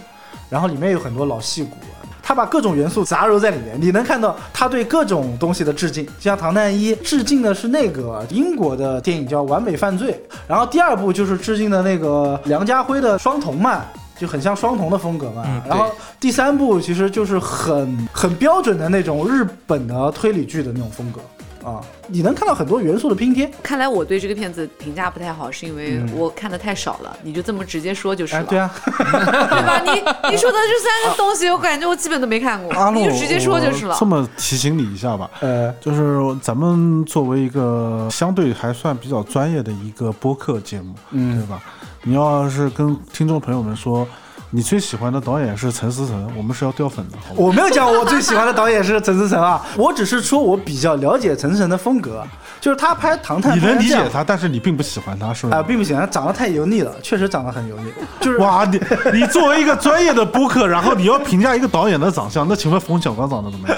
B: 然后里面有很多老戏骨，他把各种元素杂糅在里面，你能看到他对各种东西的致敬，就像《唐探一》致敬的是那个英国的电影叫《完美犯罪》，然后第二部就是致敬的那个梁家辉的《双瞳》嘛。就很像双瞳的风格嘛，
D: 嗯
B: 然后第三部其实就是很很标准的那种日本的推理剧的那种风格啊，你能看到很多元素的拼贴。
E: 看来我对这个片子评价不太好，是因为我看的太少了。你就这么直接说就是
B: 哎，
E: 了，
B: 对啊，
E: 对吧？你你说的这三个东西，我感觉我基本都没看过，你就直接说就是了。
C: 这么提醒你一下吧，
B: 呃，
C: 就是咱们作为一个相对还算比较专业的一个播客节目，
B: 嗯
C: 对吧？你要是跟听众朋友们说，你最喜欢的导演是陈思诚，我们是要掉粉的？
B: 我没有讲我最喜欢的导演是陈思诚啊，我只是说我比较了解陈思诚的风格，就是他拍《唐探》
C: 你能理解他，但是你并不喜欢他，是
B: 啊、
C: 吧？
B: 并不喜欢，他长得太油腻了，确实长得很油腻，就是
C: 哇，你你作为一个专业的播客，然后你要评价一个导演的长相，那请问冯小刚长得怎么样？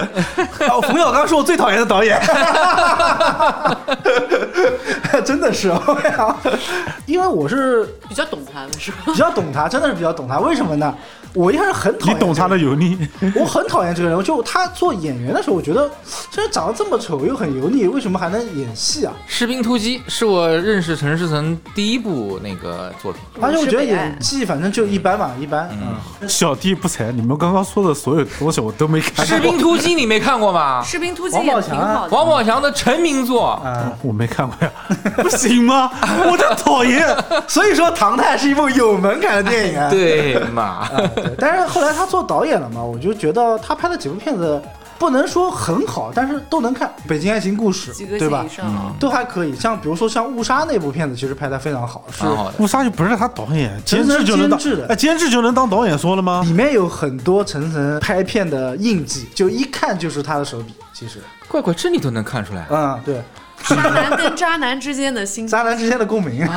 B: 哦，冯小刚是我最讨厌的导演，真的是，因为我是
E: 比较懂他的是吧？
B: 比较懂他，真的是比较懂他。为什么呢？我一开始很讨厌
C: 你懂他的油腻？
B: 我很讨厌这个人。就他做演员的时候，我觉得这人长得这么丑又很油腻，为什么还能演戏啊？
D: 《士兵突击》是我认识陈思诚第一部那个作品。
B: 而且我觉得演技反正就一般嘛，一般。嗯，
C: 小弟不才，你们刚刚说的所有东西我都没看《
D: 士兵突击》你没看过吗？
E: 士兵突击
B: 王
E: 也
B: 宝强啊
E: 挺好的。
D: 王宝强的成名作。
B: 啊，
C: 我没看过呀，不行吗？我就讨厌。
B: 所以说《唐探》是一部有门槛的电影啊。
D: 对嘛？
B: 对，但是后来他做导演了嘛，我就觉得他拍的几部片子。不能说很好，但是都能看《北京爱情故事》，对吧？都还可以。像比如说像《误杀》那部片子，其实拍的非常好。是《
C: 误杀》就不是他导演，监制就能当
B: 哎，
C: 监制就能当导演说了吗？
B: 里面有很多层层拍片的印记，就一看就是他的手笔。其实，
D: 怪怪，这你都能看出来。
B: 嗯，对。
E: 渣男跟渣男之间的心，
B: 渣男之间的共鸣。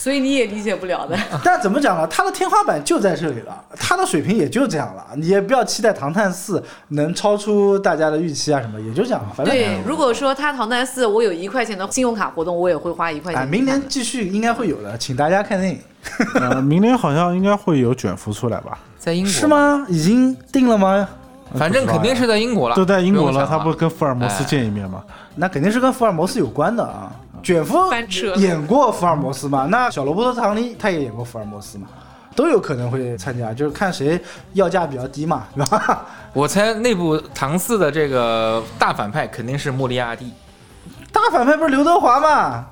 E: 所以你也理解不了的。
B: 但怎么讲呢？他的天花板就在这里了，他的水平也就这样了。你也不要期待《唐探四》能超出大家的预期啊，什么也就这样。反正
E: 对，如果说他《唐探四》，我有一块钱的信用卡活动，我也会花一块钱。
B: 明年继续应该会有的，请大家看电影。
C: 呃，明年好像应该会有卷福出来吧？
D: 在英国
B: 是吗？已经定了吗？
D: 反正肯定是在英国了，
C: 都在英国了。他不跟福尔摩斯见一面吗？
B: 那肯定是跟福尔摩斯有关的啊。卷福演过福尔摩斯嘛？那小罗伯特·唐尼他也演过福尔摩斯嘛？都有可能会参加，就是看谁要价比较低嘛，是吧？
D: 我猜内部唐四的这个大反派肯定是莫利亚蒂。
B: 大反派不是刘德华吗？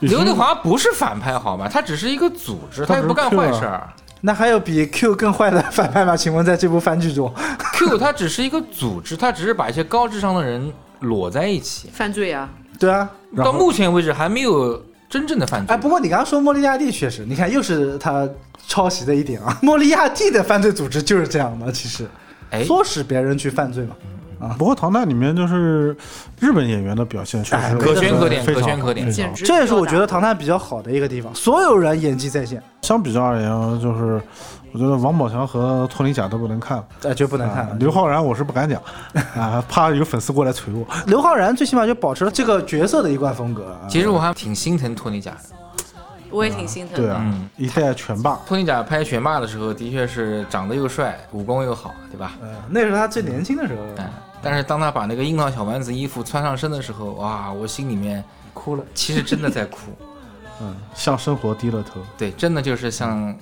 D: 刘德华不是反派好吗？他只是一个组织，他也不干坏事儿。
B: 那还有比 Q 更坏的反派吗？请问在这部番剧中
D: ，Q 他只是一个组织，他只是把一些高智商的人裸在一起
E: 犯罪啊。
B: 对啊，
D: 到目前为止还没有真正的犯罪。
B: 哎，不过你刚刚说莫利亚蒂确实，你看又是他抄袭的一点啊。莫利亚蒂的犯罪组织就是这样的，其实，唆使别人去犯罪嘛。啊，
C: 不过《唐探》里面就是日本演员的表现确实
D: 可圈可点，可圈可点，
B: 这也是我觉得《唐探》比较好的一个地方，所有人演技在线。
C: 相比较而言，就是我觉得王宝强和托尼贾都不能看了，
B: 哎，就不能看了。
C: 刘昊然我是不敢讲啊，怕有粉丝过来锤我。
B: 刘昊然最起码就保持了这个角色的一贯风格。
D: 其实我还挺心疼托尼贾的。
E: 我也挺心疼的。
C: 对啊，一代拳霸。
D: 托尼贾拍拳霸的时候，的确是长得又帅，武功又好，对吧？
B: 嗯，那是他最年轻的时候。
D: 嗯，但是当他把那个樱桃小丸子衣服穿上身的时候，哇，我心里面
B: 哭了。
D: 其实真的在哭。
C: 嗯，向生活低了头。
D: 对，真的就是向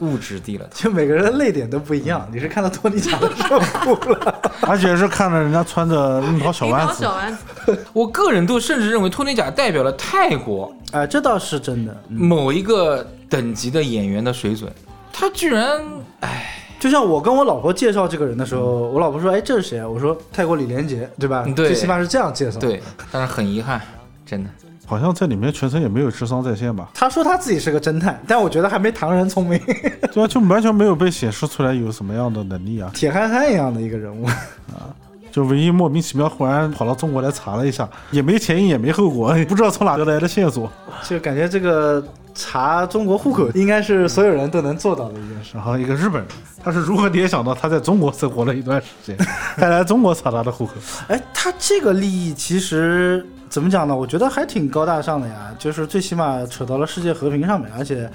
D: 物质低了头。
B: 就每个人的泪点都不一样。你是看到托尼贾的时候哭了，
C: 而且是看着人家穿着樱桃小丸子。
E: 小丸子。
D: 我个人都甚至认为托尼贾代表了泰国。
B: 哎，这倒是真的。
D: 某一个等级的演员的水准，他居然，哎，
B: 就像我跟我老婆介绍这个人的时候，我老婆说：“哎，这是谁啊？”我说：“泰国李连杰，对吧？”
D: 对，
B: 最起码是这样介绍。
D: 对，但是很遗憾，真的，
C: 好像在里面全程也没有智商在线吧？
B: 他说他自己是个侦探，但我觉得还没唐人聪明。
C: 对啊，就完全没有被显示出来有什么样的能力啊，
B: 铁憨憨一样的一个人物
C: 啊。就唯一莫名其妙忽然跑到中国来查了一下，也没前因也没后果，不知道从哪得来的线索，
B: 就感觉这个查中国户口应该是所有人都能做到的一件事。
C: 然后一个日本人，他是如何联想到他在中国生活了一段时间，再来中国查他的户口？
B: 哎，他这个利益其实怎么讲呢？我觉得还挺高大上的呀，就是最起码扯到了世界和平上面，而且，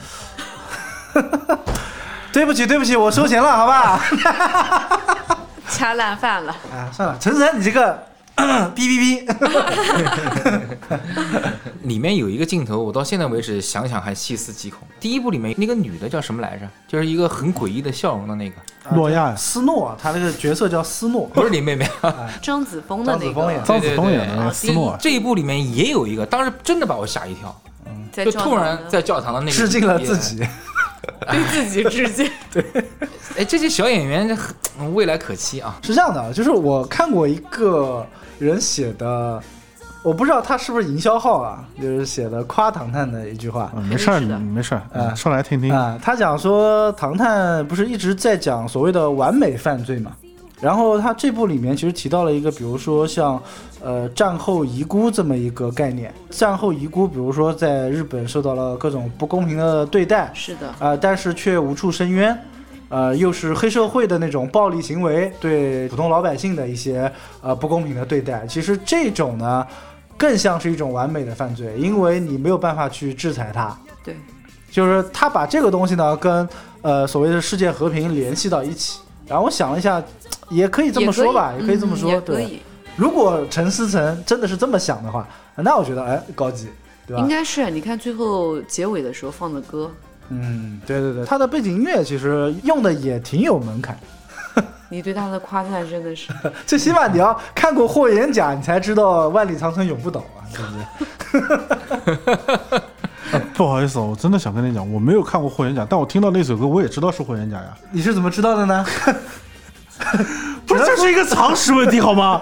B: 对不起对不起，我收钱了，好吧？
E: 掐烂饭了
B: 啊！算了，陈晨，你这个哔 哔
D: 哔，里面有一个镜头，我到现在为止想想还细思极恐。第一部里面那个女的叫什么来着？就是一个很诡异的笑容的那个。
C: 诺亚。
B: 斯诺，她那个角色叫斯诺，
D: 不是林妹妹，
E: 张 子枫的那个，
C: 张子枫演的斯诺。
D: 这一部里面也有一个，当时真的把我吓一跳，就突然在教堂的那个
B: 致敬了自己。
E: 对自己致敬。
B: 对，
D: 哎，这些小演员未来可期啊！
B: 是这样的，就是我看过一个人写的，我不知道他是不是营销号啊，就是写的夸唐探的一句话。
C: 没事儿，没事儿，嗯，说来听听
B: 啊。他讲说，唐探不是一直在讲所谓的完美犯罪嘛？然后他这部里面其实提到了一个，比如说像，呃，战后遗孤这么一个概念。战后遗孤，比如说在日本受到了各种不公平的对待，
E: 是的，
B: 啊，但是却无处申冤，呃，又是黑社会的那种暴力行为对普通老百姓的一些呃不公平的对待。其实这种呢，更像是一种完美的犯罪，因为你没有办法去制裁他。
E: 对，
B: 就是他把这个东西呢跟呃所谓的世界和平联系到一起。然后我想了一下。也可以这么说吧，也可以这么说。对，如果陈思诚真的是这么想的话，那我觉得哎，高级，对吧？
E: 应该是。你看最后结尾的时候放的歌，
B: 嗯，对对对，他的背景音乐其实用的也挺有门槛。
E: 你对他的夸赞真的是，
B: 最起码你要看过《霍元甲》，你才知道万里长城永不倒啊，对不对？
C: 不好意思，我真的想跟你讲，我没有看过《霍元甲》，但我听到那首歌，我也知道是霍元甲呀。
B: 你是怎么知道的呢？
C: 不是，这是一个常识问题，好吗？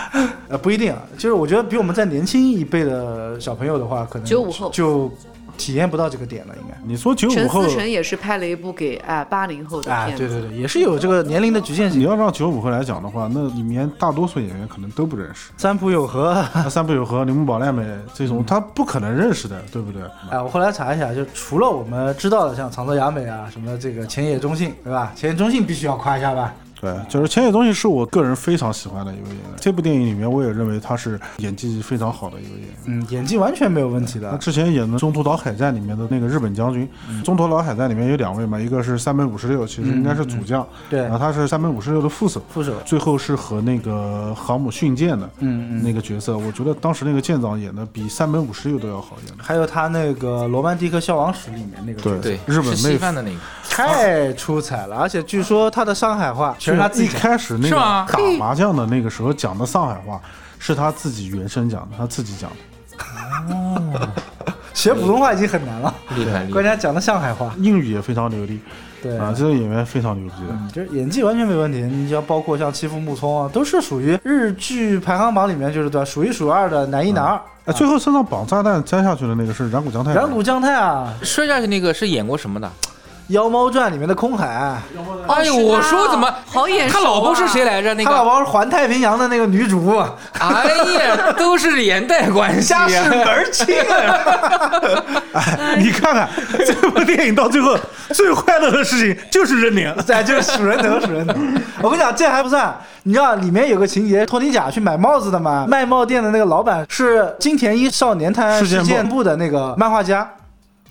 B: 呃，不一定啊，就是我觉得比我们再年轻一辈的小朋友的话，可能
E: 九五后
B: 就。体验不到这个点了，应该。
C: 你说九五后，
E: 陈思诚也是拍了一部给啊八零后的片
B: 子，对对对，也是有这个年龄的局限性。
C: 你要让九五后来讲的话，那里面大多数演员可能都不认识。
B: 三浦友和、
C: 三浦友和、铃木保奈美这种，他不可能认识的，对不对？
B: 哎，我后来查一下，就除了我们知道的，像长泽雅美啊，什么这个前野忠信，对吧？前野忠信必须要夸一下吧。
C: 对，就是千野东西是我个人非常喜欢的一位演员。这部电影里面，我也认为他是演技非常好的一位演员。
B: 嗯，演技完全没有问题的。
C: 他之前演的《中途岛海战》里面的那个日本将军，《中途岛海战》里面有两位嘛，一个是三本五十六，其实应该是主将，
B: 对，
C: 然后他是三本五十六的副手，
B: 副手，
C: 最后是和那个航母训舰的，嗯嗯，那个角色，我觉得当时那个舰长演的比三本五十六都要好演。
B: 还有他那个《罗曼蒂克消亡史》里面那个
C: 角
D: 色，对，
C: 日本妹
D: 的那个，
B: 太出彩了，而且据说他的上海话全是他自己
C: 开始。那个打麻将的那个时候讲的上海话，是他自己原声讲的，他自己讲的。
B: 哦，学普通话已经很难了，
D: 厉害！
B: 关键讲的上海话，
C: 英语也非常流利。
B: 对
C: 啊，这个演员非常牛逼的，
B: 就是演技完全没问题。你像包括像欺负木聪啊，都是属于日剧排行榜里面就是对数一数二的男一男二。
C: 哎，最后身上绑炸弹摘下去的那个是染谷将太。
B: 染谷将太啊，
D: 摔下去那个是演过什么的？
B: 《妖猫传》里面的空海，
D: 哎呦，我说怎么
E: 好眼熟？
D: 他老婆是谁来着？那个
B: 他老婆是环太平洋的那个女主。
D: 哎呀，都是连带关系，
B: 家世门儿清。
C: 哎，你看看这部电影到最后最快乐的事情就是认领，
B: 对，就是数人头，数人头。我跟你讲，这还不算，你知道里面有个情节，托尼贾去买帽子的嘛，卖帽店的那个老板是金田一少年摊事件部的那个漫画家。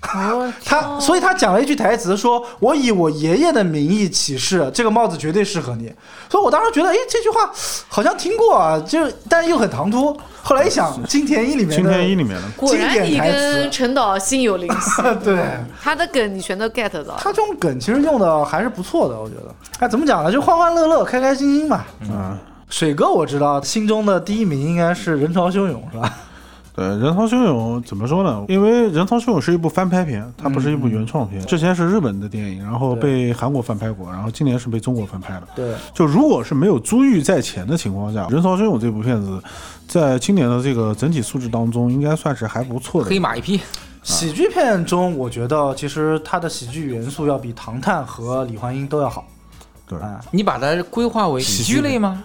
B: 他，所以他讲了一句台词，说：“我以我爷爷的名义起誓，这个帽子绝对适合你。”所以，我当时觉得，哎，这句话好像听过啊，就但又很唐突。后来一想，金田一里面，
C: 金田一里面的，
E: 果然你跟陈导心有灵犀。
B: 对，
E: 他的梗你全都 get 到。
B: 他这种梗其实用的还是不错的，我觉得。哎，怎么讲呢？就欢欢乐乐、开开心心嘛。嗯，水哥我知道，心中的第一名应该是人潮汹涌，是吧？
C: 对，人潮汹涌怎么说呢？因为人潮汹涌是一部翻拍片，它不是一部原创片。之前是日本的电影，然后被韩国翻拍过，然后今年是被中国翻拍的。
B: 对，
C: 就如果是没有珠玉在前的情况下，人潮汹涌这部片子，在今年的这个整体素质当中，应该算是还不错的。
D: 黑马一匹。
B: 喜剧片中，我觉得其实它的喜剧元素要比《唐探》和《李焕英》都要好。
C: 对，
D: 你把它规划为喜剧类吗？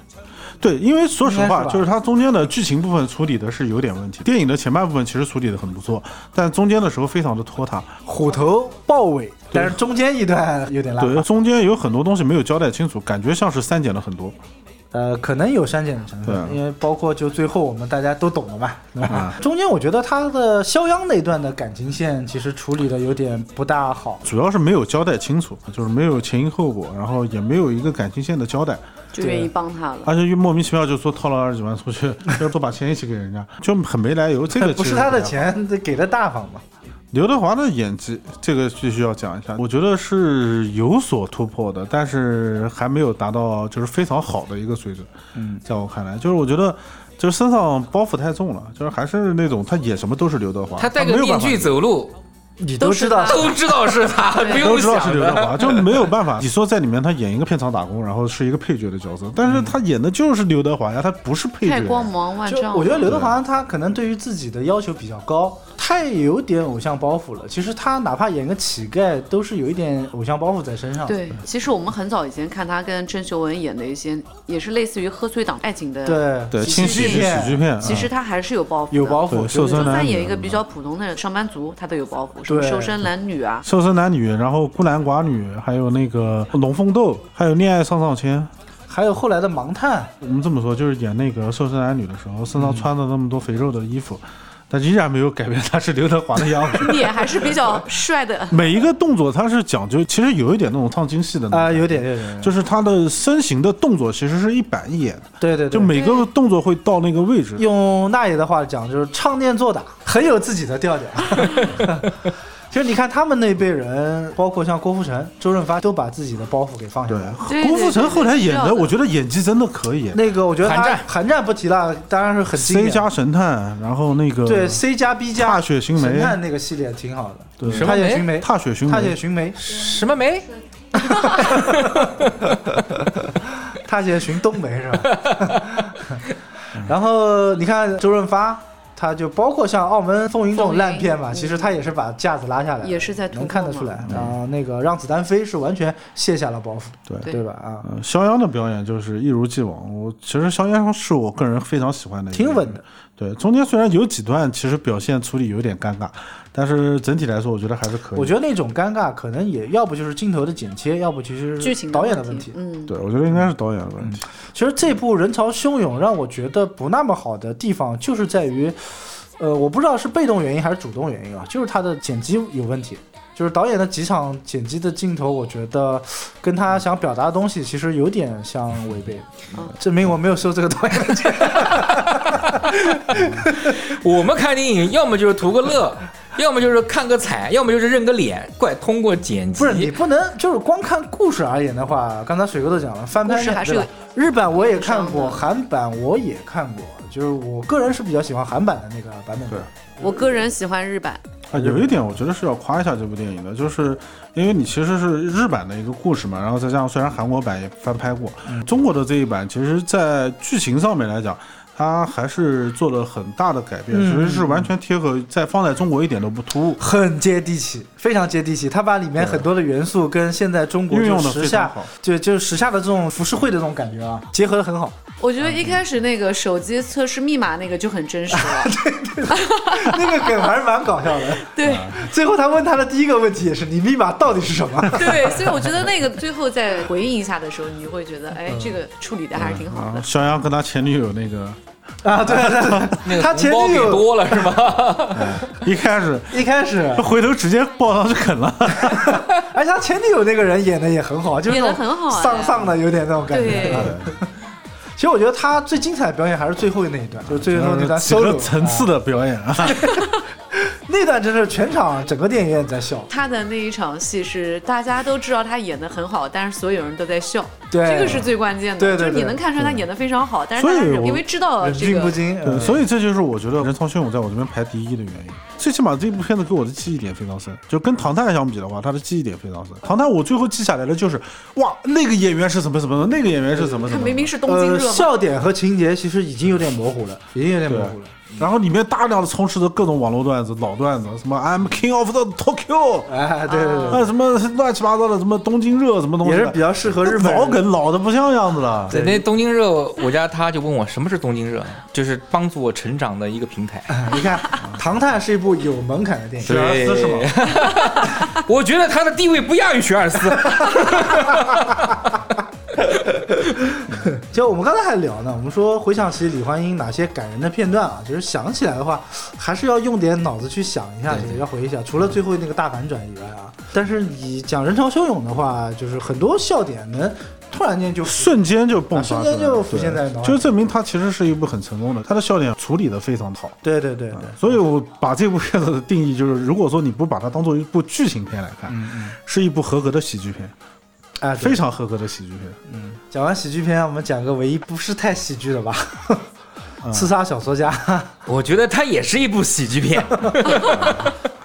C: 对，因为说实话，就是它中间的剧情部分处理的是有点问题。电影的前半部分其实处理的很不错，但中间的时候非常的拖沓，
B: 虎头豹尾。但是中间一段有点拉。
C: 对，中间有很多东西没有交代清楚，感觉像是删减了很多。
B: 呃，可能有删减的成分，因为包括就最后我们大家都懂了嘛，对吧？中间我觉得他的肖央那段的感情线其实处理的有点不大好，
C: 主要是没有交代清楚，就是没有前因后果，然后也没有一个感情线的交代，
E: 就愿意帮他了，
C: 而且又莫名其妙就说掏了二十几万出去，要多把钱一起给人家，就很没来由。这个
B: 不是他的钱，给的大方嘛。
C: 刘德华的演技，这个必须要讲一下，我觉得是有所突破的，但是还没有达到就是非常好的一个水准。嗯，在我看来，就是我觉得就是身上包袱太重了，就是还是那种他演什么都是刘德华，
D: 他戴个面具走路。
B: 你都知道，
D: 都 知道是他，不用
C: 知道是刘德华，就没有办法。你说在里面他演一个片场打工，然后是一个配角的角色，但是他演的就是刘德华呀，他不是配角。
E: 太光芒万丈。
B: 我觉得刘德华他可能对于自己的要求比较高，太有点偶像包袱了。其实他哪怕演个乞丐，都是有一点偶像包袱在身上。
E: 对，其实我们很早以前看他跟郑秀文演的一些，也是类似于贺岁档爱情的
B: 对
C: 对喜
B: 剧
C: 片。喜剧片，
E: 其实他还是有包袱，
B: 有包袱。
C: 瘦身男
E: 女，演一个比较普通的上班族，他都有包袱。
B: 什么，
E: 瘦身男。女啊，
C: 瘦身男女，然后孤男寡女，还有那个龙凤斗，还有恋爱上上签，
B: 还有后来的盲探。
C: 我们这么说，就是演那个瘦身男女的时候，身上穿着那么多肥肉的衣服，但依然没有改变他是刘德华的样子，
E: 脸还是比较帅的。
C: 每一个动作他是讲究，其实有一点那种唱京戏的
B: 啊，有点有点，
C: 就是他的身形的动作其实是一板一眼的。
B: 对对，
C: 就每个动作会到那个位置。
B: 用那爷的话讲，就是唱念做打，很有自己的调调。就是你看他们那辈人，包括像郭富城、周润发，都把自己的包袱给放下来了。
E: 对
C: 郭富城后来演的，我觉得演技真的可以。
B: 那个我觉得他
D: 寒战
B: 寒战不提了，当然是很经
C: C
B: 典。
C: 加神探，然后那个
B: 对 C 加 B 加
C: 踏雪寻梅
B: 神探那个系列挺好的。
C: 对
B: 踏雪寻梅，
C: 踏雪寻
B: 踏雪，寻梅，
D: 什么梅？
B: 踏雪寻冬梅是吧？然后你看周润发，他就包括像《澳门风云》这种烂片嘛，其实他也是把架子拉下来，
E: 也是在
B: 能看得出来。
E: 嘛
B: 然后那个让子弹飞是完全卸下了包袱，
C: 对
E: 对
B: 对吧？啊，
C: 嗯，肖央的表演就是一如既往。我其实肖央是我个人非常喜欢的，
B: 挺稳的。。
C: 对，中间虽然有几段其实表现处理有点尴尬，但是整体来说我觉得还是可以。
B: 我觉得那种尴尬可能也要不就是镜头的剪切，要不其实
E: 剧情
B: 是导演的
E: 问
B: 问题。
E: 嗯，
C: 对，我觉得应该是导演的问题。
B: 其实这部《人潮汹涌》让我觉得不那么好的地方，就是在于，呃，我不知道是被动原因还是主动原因啊，就是它的剪辑有问题。就是导演的几场剪辑的镜头，我觉得跟他想表达的东西其实有点相违背，
E: 嗯
B: 证明我没有收这个导演的钱。
D: 我们看电影要么就是图个乐，要么就是看个彩，要么就是认个脸。怪通过剪辑，
B: 不是你不能就是光看故事而言的话，刚才水哥都讲了，翻拍
E: 还是有
B: 日版我也看过，韩版我也看过，就是我个人是比较喜欢韩版的那个版本的。
E: 我个人喜欢日版，
C: 啊，有一点我觉得是要夸一下这部电影的，就是因为你其实是日版的一个故事嘛，然后再加上虽然韩国版也翻拍过，中国的这一版其实在剧情上面来讲，它还是做了很大的改变，
B: 嗯
C: 其实是完全贴合，在放在中国一点都不突兀，
B: 很接地气，非常接地气。他把里面很多的元素跟现在中国
C: 运用
B: 的时下。就就是时下的这种浮世绘的这种感觉啊，结合的很好。
E: 我觉得一开始那个手机测试密码那个就很真实了，对对
B: 那个梗还是蛮搞笑的。
E: 对
B: 最后他问他的第一个问题也是：你密码到底是什么？
E: 对，所以我觉得那个最后再回应一下的时候，你会觉得，哎，这个处理的还是挺好
C: 啊
E: 的，。
C: 肖央跟他前女友那个
B: 啊，对对对，
D: 那个
B: 他前女友
D: 多了是吗？
C: 一开始
B: 一开始，
C: 回头直接抱上去啃了，
B: 而且他前女友那个人演的也很好，就是
E: 演的很好哎
B: 丧丧的，有点那种感觉。其实我觉得他最精彩的表演还是最后那一段，就是最后那段 solo
C: 层次的表演啊，
B: 那段真是全场整个电影院在笑。
E: 他的那一场戏是大家都知道他演的很好，但是所有人都在笑，
B: 对
E: 这个是最关键的。
B: 对对对
E: 就是你能看出来他演的非常好，但是因为知道
B: 忍
E: 这个，
B: 不禁，
C: 对，
B: 呃
C: 所以这就是我觉得《人潮汹涌》在我这边排第一的原因。最起码这部片子给我的记忆点非常深，就跟《唐探》相比的话，他的记忆点非常深。《唐探》我最后记下来的就是，哇，那个演员是怎么怎么的，那个演员是怎么什么，
E: 他明明是东京
B: 呃，
E: 热呃，
B: 笑点和情节其实已经有点模糊了，已经有点模糊了。
C: 然后里面大量的充斥着各种网络段子、老段子，什么 I'm King of the Tokyo，
B: 哎，对对对，
C: 啊，什么乱七八糟的，什么东京热什么东西，
B: 也是比较适合日本人
C: 老梗，老的不像样子了。
D: 对，那东京热，我家他就问我什么是东京热，就是帮助我成长的一个平台。
B: 你看，《唐探》是一部有门槛的电影，
C: 学而思是吗？
D: 我觉得他的地位不亚于学而思。
B: 就我们刚才还聊呢，我们说回想起李焕英哪些感人的片段啊，就是想起来的话，还是要用点脑子去想一下，要回忆一下。除了最后那个大反转以外啊，但是你讲人潮汹涌的话，就是很多笑点能突然间就
C: 瞬间就迸发出来，
B: 啊瞬间就浮现在脑
C: 就证明它其实是一部很成功的，它的笑点处理的非常好。
B: 对对对对，
C: 所以我把这部片子的定义就是，如果说你不把它当做一部剧情片来看，是一部合格的喜剧片，
B: 哎，
C: 非常合格的喜剧片。
B: 嗯讲完喜剧片，我们讲个唯一不是太喜剧的吧，
C: 嗯
B: 刺杀小说家》
D: 我觉得它也是一部喜剧片。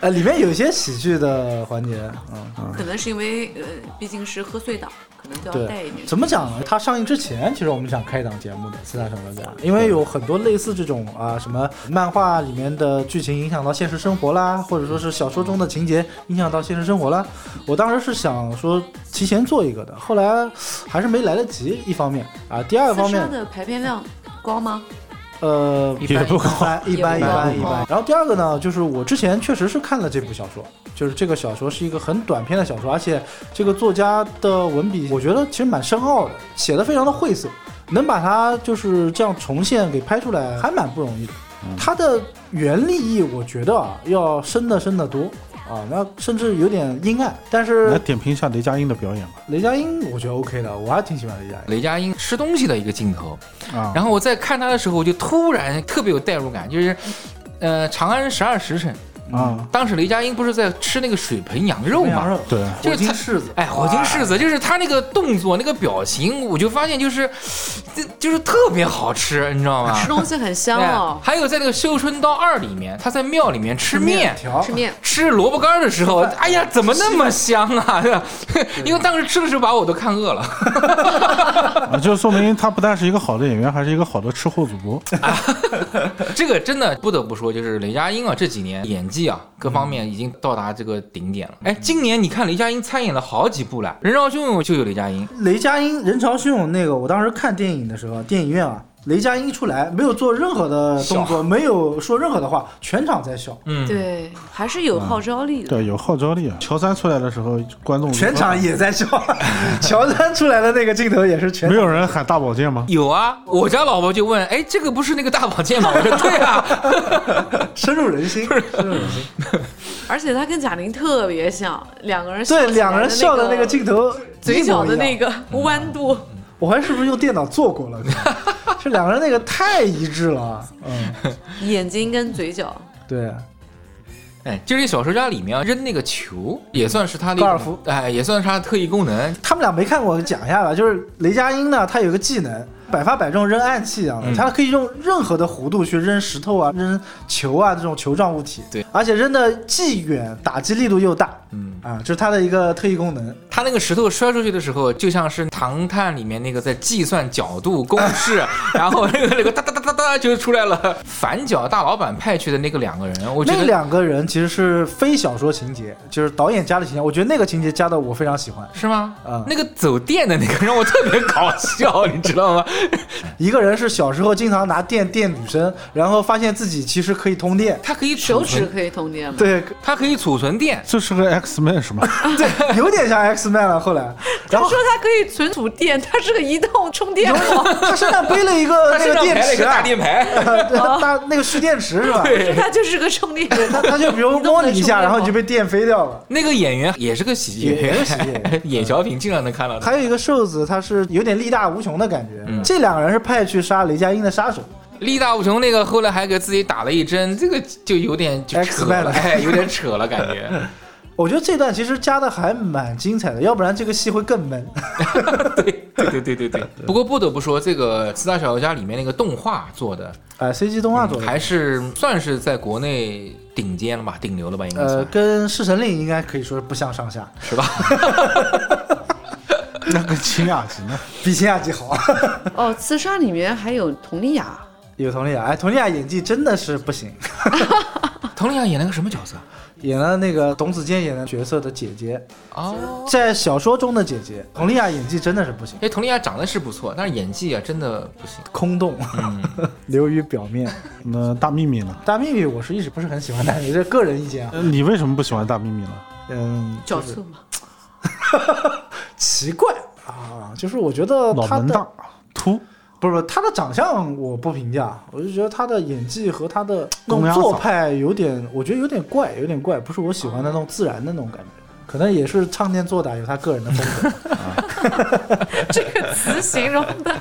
B: 呃，里面有一些喜剧的环节，嗯，
E: 可能是因为呃，毕竟是贺岁档，可能都要带一，点。
B: 怎么讲呢？它上映之前，其实我们想开一档节目的《刺杀小说家》，因为有很多类似这种啊，什么漫画里面的剧情影响到现实生活啦，或者说是小说中的情节影响到现实生活啦。我当时是想说提前做一个的，后来还是没来得及。一方面啊，第二个方面，
E: 的排片量高吗？
B: 呃，
D: 一般
C: 也不高
B: 一般一般一般。然后第二个呢，就是我之前确实是看了这部小说，就是这个小说是一个很短篇的小说，而且这个作家的文笔，我觉得其实蛮深奥的，写的非常的晦涩，能把它就是这样重现给拍出来，还蛮不容易的。它的原立意，我觉得啊，要深的深的多啊，那甚至有点阴暗。但是来
C: 点评一下雷佳音的表演吧。
B: 雷佳音，我觉得 OK 的，我还挺喜欢雷佳音。
D: 雷佳音吃东西的一个镜头，
C: 啊，
D: 然后我在看他的时候，我就突然特别有代入感，就是，呃，《长安十二时辰》
C: 啊，
D: 当时雷佳音不是在吃那个水盆羊肉吗？
B: 羊肉，
C: 对，
B: 火
D: 就是
B: 柿子，
D: 哎，火金柿子，就是他那个动作、那个表情，我就发现就是，这就是特别好吃，你知道吗？
E: 吃东西很香哦，
D: 还有在那个《绣春刀二》里面，他在庙里面吃面。
B: 条
E: 吃面。
D: 吃萝卜干的时候，哎呀，怎么那么香啊？因为当时吃的时候把我都看饿了。
C: 啊就说明他不但是一个好的演员，还是一个好的吃货主播。
D: 这个真的不得不说，就是雷佳音啊，这几年演技啊各方面已经到达这个顶点了。哎，今年你看雷佳音参演了好几部了，《人潮汹涌》就有雷佳音，
B: 雷佳音人潮汹涌那个，我当时看电影的时候，电影院啊，雷佳音出来没有做任何的动作，没有说任何的话，全场在笑，
D: 嗯，
E: 对，还是有号召力的。
C: 对，有号召力啊！乔三出来的时候，观众
B: 全场也在笑。乔丹出来的那个镜头也是全
C: 没有人喊大保健吗？
D: 有啊，我家老婆就问，哎，这个不是那个大保健吗？我说 对啊，
B: 深入人心，深入人心。
E: 而且他跟贾玲特别像，两个人
B: 对，两个人笑的那个镜头，
E: 嘴角的那
B: 个，
E: 个弯度，
B: 我还是不是用电脑做过了？这两个人那个太一致了，嗯，
E: 眼睛跟嘴角，
B: 对，
D: 哎，就是小说家里面啊扔那个球，也算是他的
B: 高尔夫
D: 哎，也算是他的特异功能。
B: 他们俩没看过，讲一下吧。就是雷佳音呢，他有个技能，百发百中扔暗器一样的，
D: 嗯
B: 他可以用任何的弧度去扔石头啊、扔球啊这种球状物体。
D: 对，
B: 而且扔的既远，打击力度又大。
D: 嗯
B: 啊，就是他的一个特异功能。
D: 他那个石头摔出去的时候，就像是《唐探》里面那个在计算角度公式，然后那个那个哒哒哒哒哒就出来了。反角大老板派去的那个两个人，我觉得
B: 那两个人其实是非小说情节，就是导演加的情节。我觉得那个情节加的我非常喜欢。
D: 是吗？
B: 嗯
D: 那个走电的那个让我特别搞笑，你知道吗？
B: 一个人是小时候经常拿电电女生，然后发现自己其实可以通电。
D: 它可以，
E: 手指可以通电吗？
B: 对
D: 它可以储存电。
C: 这是个 X Man 是吗？
B: 对，有点像 X Man 了。后来，然后
E: 他说他可以存储电，他是个移动充电宝。
B: 他身上背了一个 那个电池啊
D: 上排了一个大，
B: 那个蓄电池是吧？
D: 对
E: 他就是个充电人。
B: 他他就比如摸你一下，然后你就被电飞掉了。
D: 那个演员也是个喜剧演员，
B: 是喜剧演
D: 小品经常能看到。
B: 还有一个瘦子，他是有点力大无穷的感觉。
D: 嗯
B: 这两个人是派去杀雷佳音的杀手。
D: 力大无穷那个后来还给自己打了一针，这个就有点就 扯了，
B: 了
D: 哎，有点扯了感觉。
B: 我觉得这段其实加的还蛮精彩的，要不然这个戏会更闷。
D: 对对对对对。不过不得不说，这个《四大小说家》里面那个动画做的，
B: 呃，CG 动画做的，
D: 还是算是在国内顶尖了吧，顶流了吧，应该
B: 呃，跟《侍神令》应该可以说是不相上下，
D: 是吧？
C: 那跟秦雅集呢？
B: 比秦雅集好。
E: 哦，刺杀里面还有佟丽娅，
B: 有佟丽娅，哎，佟丽娅演技真的是不行，
D: 佟丽娅演了个什么角色？
B: 演了那个董子健演的角色的姐姐，
D: 哦，
B: 在小说中的姐姐，佟丽娅演技真的是不行，
D: 哎，佟丽娅长得是不错，但是演技啊真的不行。
B: 空洞，
D: 嗯，
B: 流于表面。
C: 那大秘密呢？
B: 大秘密我是一直不是很喜欢，但是这个人意见啊，
C: 呃你为什么不喜欢大秘密呢？
B: 嗯，
E: 角色嘛。
B: 奇怪啊，就是我觉得他的
C: 脑门大，秃，
B: 不是不是他的长相我不评价，我就觉得他的演技和他的那种
C: 公鸭嗓
B: 做派有点，我觉得有点怪，有点怪，不是我喜欢的那种自然的那种感觉。可能也是唱念做打有他个人的风格，
E: 这个词形容的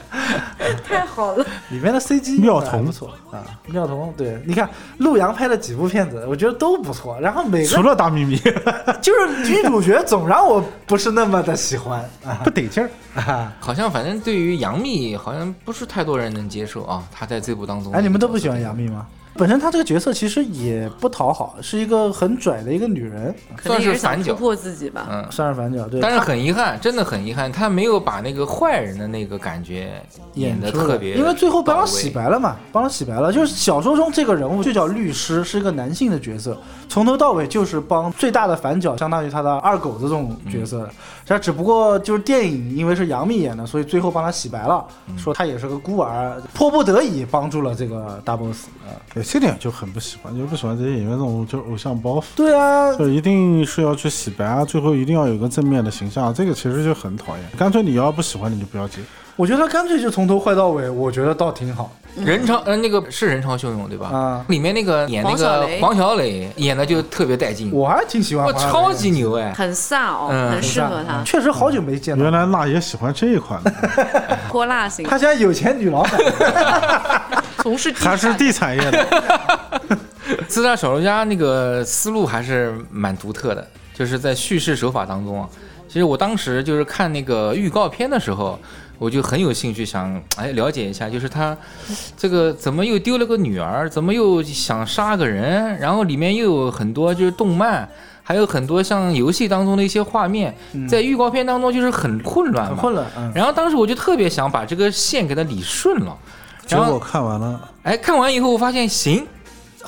E: 太好了。
B: 里面的 CG
C: 妙童
B: 不错啊，妙童对，你看陆阳拍的几部片子，我觉得都不错，然后每个除
C: 了大秘密
B: 就是女主角总让我不是那么的喜欢啊
C: 不得劲儿。
B: 啊，
D: 好像反正对于杨幂好像不是太多人能接受啊，她在这部当中。
B: 哎，你们都不喜欢杨幂吗？本身她这个角色其实也不讨好，是一个很拽的一个女人，
D: 算是反角
E: 突破自己吧。
D: 嗯，
B: 算是反角，对，
D: 但是很遗憾，真的很遗憾，她没有把那个坏人的那个感觉演的特别，
B: 因为最后帮她洗。白了嘛，帮她洗白了。就是小说中这个人物就叫律师，是一个男性的角色，从头到尾就是帮最大的反角，相当于他的二狗子这种角色的。他只不过就是电影因为是杨幂演的，所以最后帮她洗白了，说她也是个孤儿，迫不得已帮助了这个大 boss 啊。
C: 对，这点就很不喜欢，就不喜欢这些演员这种就偶像包袱，
B: 对啊，
C: 就一定是要去洗白啊，最后一定要有个正面的形象，这个其实就很讨厌。干脆你要不喜欢你就不要接。
B: 我觉得他干脆就从头坏到尾，我觉得倒挺好
D: 人潮呃那个是人潮汹涌对吧？
B: 啊。
D: 里面那个演那个
E: 黄小
D: 磊演的就特别带劲，
B: 我还挺喜欢
D: 哇，
B: 黄晓
D: 超，级牛哎！
E: 很飒哦，
D: 嗯
E: 很适合他，
B: 确实好久没见到
C: 原来辣爷喜欢这一款的，
E: 泼辣型，
B: 他现在有钱女老板。
E: 从事地
C: 还是地产业的。
D: 自杀小说家那个思路还是蛮独特的，就是在叙事手法当中啊。其实我当时就是看那个预告片的时候，我就很有兴趣想哎了解一下，就是他这个怎么又丢了个女儿，怎么又想杀个人，然后里面又有很多就是动漫，还有很多像游戏当中的一些画面，在预告片当中就是很混乱，
B: 很混乱。
D: 然后当时我就特别想把这个线给它理顺了。
C: 结果看完了，
D: 哎，看完以后我发现行。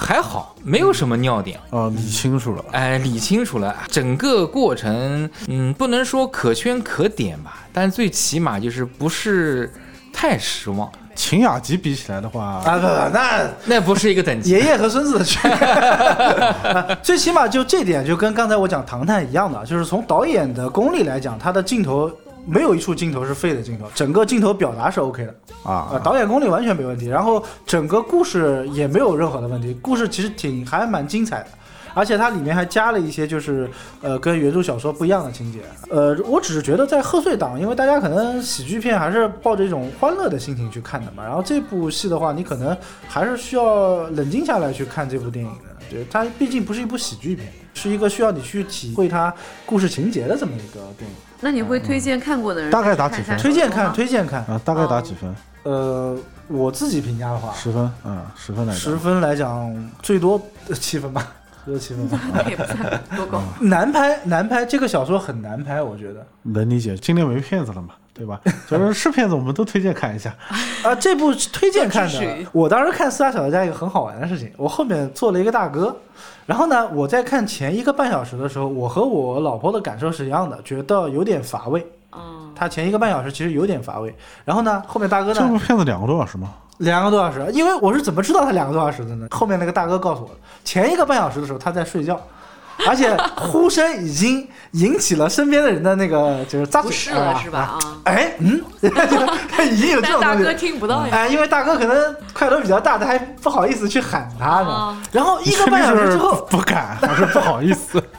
D: 还好，没有什么尿点
C: 哦，理清楚了，
D: 哎，理清楚了，整个过程，嗯，不能说可圈可点吧，但最起码就是不是太失望。
C: 秦雅集比起来的话，
B: 啊不不，那
D: 那不是一个等级，
B: 爷爷和孙子的区别。最起码就这点，就跟刚才我讲《唐探》一样的，就是从导演的功力来讲，他的镜头。没有一处镜头是废的镜头，整个镜头表达是 OK 的。啊，导演功力完全没问题，然后整个故事也没有任何的问题，故事其实挺还蛮精彩的，而且它里面还加了一些就是呃跟原著小说不一样的情节，呃，我只是觉得在贺岁档，因为大家可能喜剧片还是抱着一种欢乐的心情去看的嘛，然后这部戏的话，你可能还是需要冷静下来去看这部电影的，对，它毕竟不是一部喜剧片，是一个需要你去体会它故事情节的这么一个电影。
E: 那你会推荐看过的人
C: 大概打几分？
B: 推荐看，推荐看
C: 啊，大概打几分？
B: 呃，我自己评价的话，
C: 十分，嗯，十分来
B: 十分来讲，最多七分吧，最多七分吧，
E: 也不算多高。
B: 难拍，难拍，这个小说很难拍，我觉得
C: 能理解。今年没骗子了嘛，对吧？就是是骗子，我们都推荐看一下
B: 啊。这部推荐看的，我当时看《四大小说家》一个很好玩的事情，我后面做了一个大哥。然后呢，我在看前一个半小时的时候，我和我老婆的感受是一样的，觉得有点乏味。嗯，他前一个半小时其实有点乏味。然后呢，后面大哥呢？
C: 这部片子两个多小时吗？
B: 两个多小时，因为我是怎么知道他两个多小时的呢？后面那个大哥告诉我的，前一个半小时的时候他在睡觉。而且呼声已经引起了身边的人的那个就是扎
E: 嘴了，是吧？啊，
B: 哎，嗯，已经有这种
E: 大哥听不到呀。
B: 哎，因为大哥可能块头比较大，他还不好意思去喊他呢。然后一个半小时之后，
C: 不敢，还是不好意思。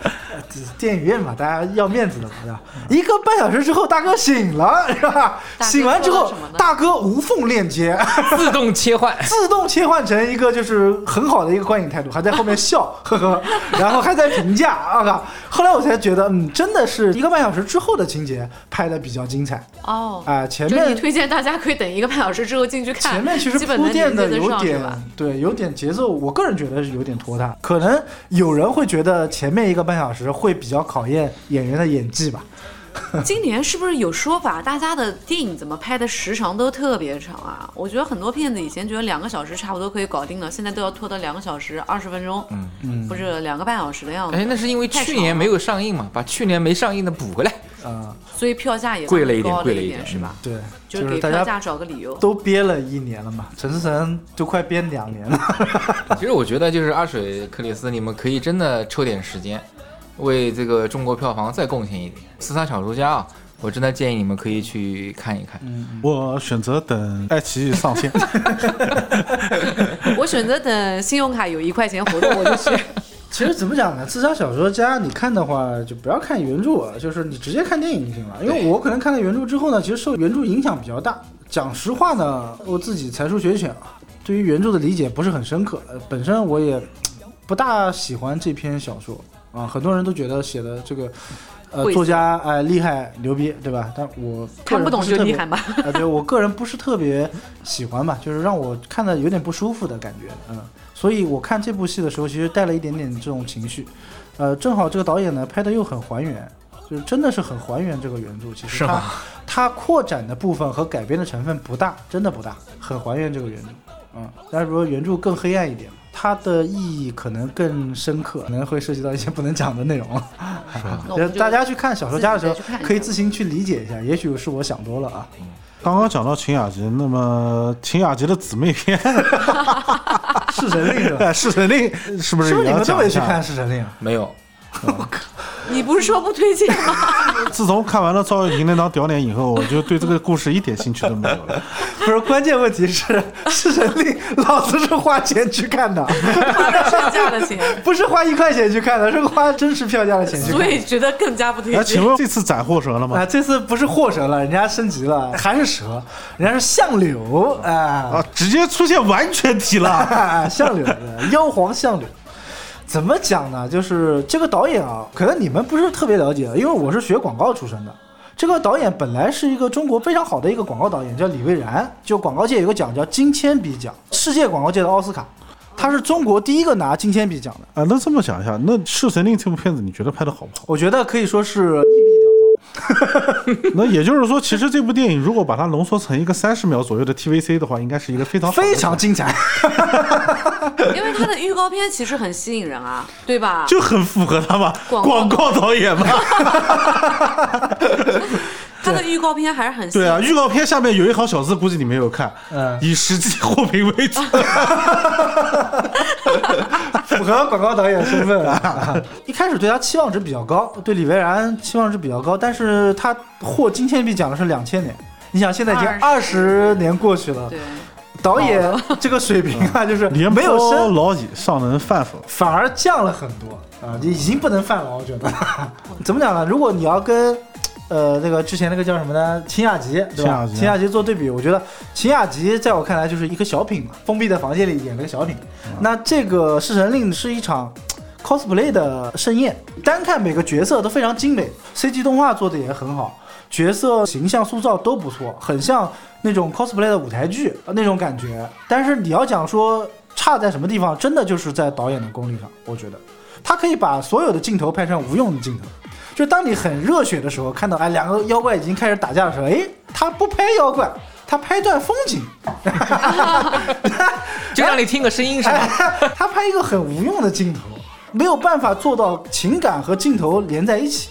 B: 电影院嘛，大家要面子的嘛，对吧？一个半小时之后，大哥醒了，是吧？醒完之后，大哥无缝链接，
D: 自动切换，
B: 自动切换成一个就是很好的一个观影态度，还在后面笑，呵呵，然后还在评价啊。后来我才觉得，嗯，真的是一个半小时之后的情节拍的比较精彩
E: 哦。
B: 啊，前面
E: 你推荐大家可以等一个半小时之后进去看。
B: 前面其实铺垫的有点，对，有点节奏，我个人觉得是有点拖沓。可能有人会觉得前面一个半小时会比较考验演员的演技吧。
E: 今年是不是有说法，大家的电影怎么拍的时长都特别长啊？我觉得很多片子以前觉得两个小时差不多可以搞定了，现在都要拖到两个小时二十分钟，嗯嗯，不是两个半小时的样子。
D: 哎，那是因为去年没有上映嘛，把去年没上映的补回来
B: 嗯，
E: 所以票价也
D: 贵了一
E: 点，
D: 贵了一
E: 点，是吧？
B: 对，
E: 就是给票价找个理由。
B: 都憋了一年了嘛，陈思诚都快憋两年了。
D: 其实我觉得就是阿水、克里斯，你们可以真的抽点时间。为这个中国票房再贡献一点，《刺杀小说家》啊，我真的建议你们可以去看一看。
C: 嗯我选择等爱奇艺上线。
E: 我选择等信用卡有一块钱活动我就去。
B: 其实怎么讲呢，《刺杀小说家》你看的话就不要看原著啊，就是你直接看电影就行了。因为我可能看了原著之后呢，其实受原著影响比较大。讲实话呢，我自己才疏学浅啊，对于原著的理解不是很深刻。本身我也不大喜欢这篇小说。啊，很多人都觉得写的这个，呃，作家哎厉害牛逼，对吧？但我
E: 看不懂就厉害吧。
B: 啊，对我个人不是特别喜欢吧，就是让我看的有点不舒服的感觉，嗯。所以我看这部戏的时候，其实带了一点点这种情绪。呃，正好这个导演呢拍的又很还原，就是真的是很还原这个原著。其实他他扩展的部分和改编的成分不大，真的不大，很还原这个原著。嗯，但是说原著更黑暗一点。它的意义可能更深刻，可能会涉及到一些不能讲的内容。
E: 是
B: 大家去看小说家的时候，可以自行去理解一下。也许是我想多了啊。
C: 刚刚讲到秦雅集，那么秦雅集的姊妹篇《
B: 弑神令》是吧？
C: 《弑神令》是不是？
B: 是不是你们都没去看《弑神令》？
D: 没有。
E: 你不是说不推荐吗？
C: 自从看完了赵又廷那张屌脸以后，我就对这个故事一点兴趣都没有了。
B: 不是，关键问题是《是人力》，老子是花钱去看的，
E: 花的票价的钱，
B: 不是花一块钱去看的，是花真实票价的钱去看的。
E: 所以觉得更加不推
C: 哎，
E: 荐。
C: 请问这次斩祸蛇了吗？
B: 啊，这次不是祸蛇了，人家升级了，还是蛇，人家是相柳啊
C: 啊，直接出现完全体了。
B: 啊，相柳的妖皇相柳。怎么讲呢？就是这个导演啊，可能你们不是特别了解，因为我是学广告出身的。这个导演本来是一个中国非常好的一个广告导演，叫李蔚然。就广告界有个奖叫金铅笔奖，世界广告界的奥斯卡，他是中国第一个拿金铅笔奖的。
C: 啊，那这么讲一下，那《侍神令》这部片子，你觉得拍的好不好？
B: 我觉得可以说是
C: 那也就是说，其实这部电影如果把它浓缩成一个三十秒左右的 TVC 的话，应该是一个非常好
B: 非常精彩。
E: 因为它的预告片其实很吸引人啊，对吧？
C: 就很符合他嘛，
E: 广告
C: 广告导演嘛。
E: 他的预告片还是很
C: 对啊，预告片下面有一行小字，估计你没有看，
B: 嗯
C: 以实际货品为主。
B: 符合广告导演身份啊！一开始对他期望值比较高，对李维然期望值比较高，但是他获金铅笔奖的是两千年。你想，现在已经二十年过去了，
E: 对，
B: 导演这个水平啊，就是
C: 廉
B: 没有
C: 颇
B: 升，
C: 老矣，尚能饭否？
B: 反而降了很多啊，已经不能犯了。我觉得怎么讲呢？如果你要跟呃那个之前那个叫什么呢？秦雅集对吧？
C: 秦雅集
B: 做对比，我觉得秦雅集在我看来就是一个小品嘛，封闭的房间里演了个小品。那这个《侍神令》是一场 cosplay 的盛宴，单看每个角色都非常精美，CG 动画做的也很好，角色形象塑造都不错，很像那种 cosplay 的舞台剧呃那种感觉。但是你要讲说差在什么地方，真的就是在导演的功力上，我觉得他可以把所有的镜头拍成无用的镜头。就当你很热血的时候，看到哎两个妖怪已经开始打架的时候，哎，他不拍妖怪，他拍段风景，
D: 就让你听个声音是吧？
B: 哎，他拍一个很无用的镜头，没有办法做到情感和镜头连在一起。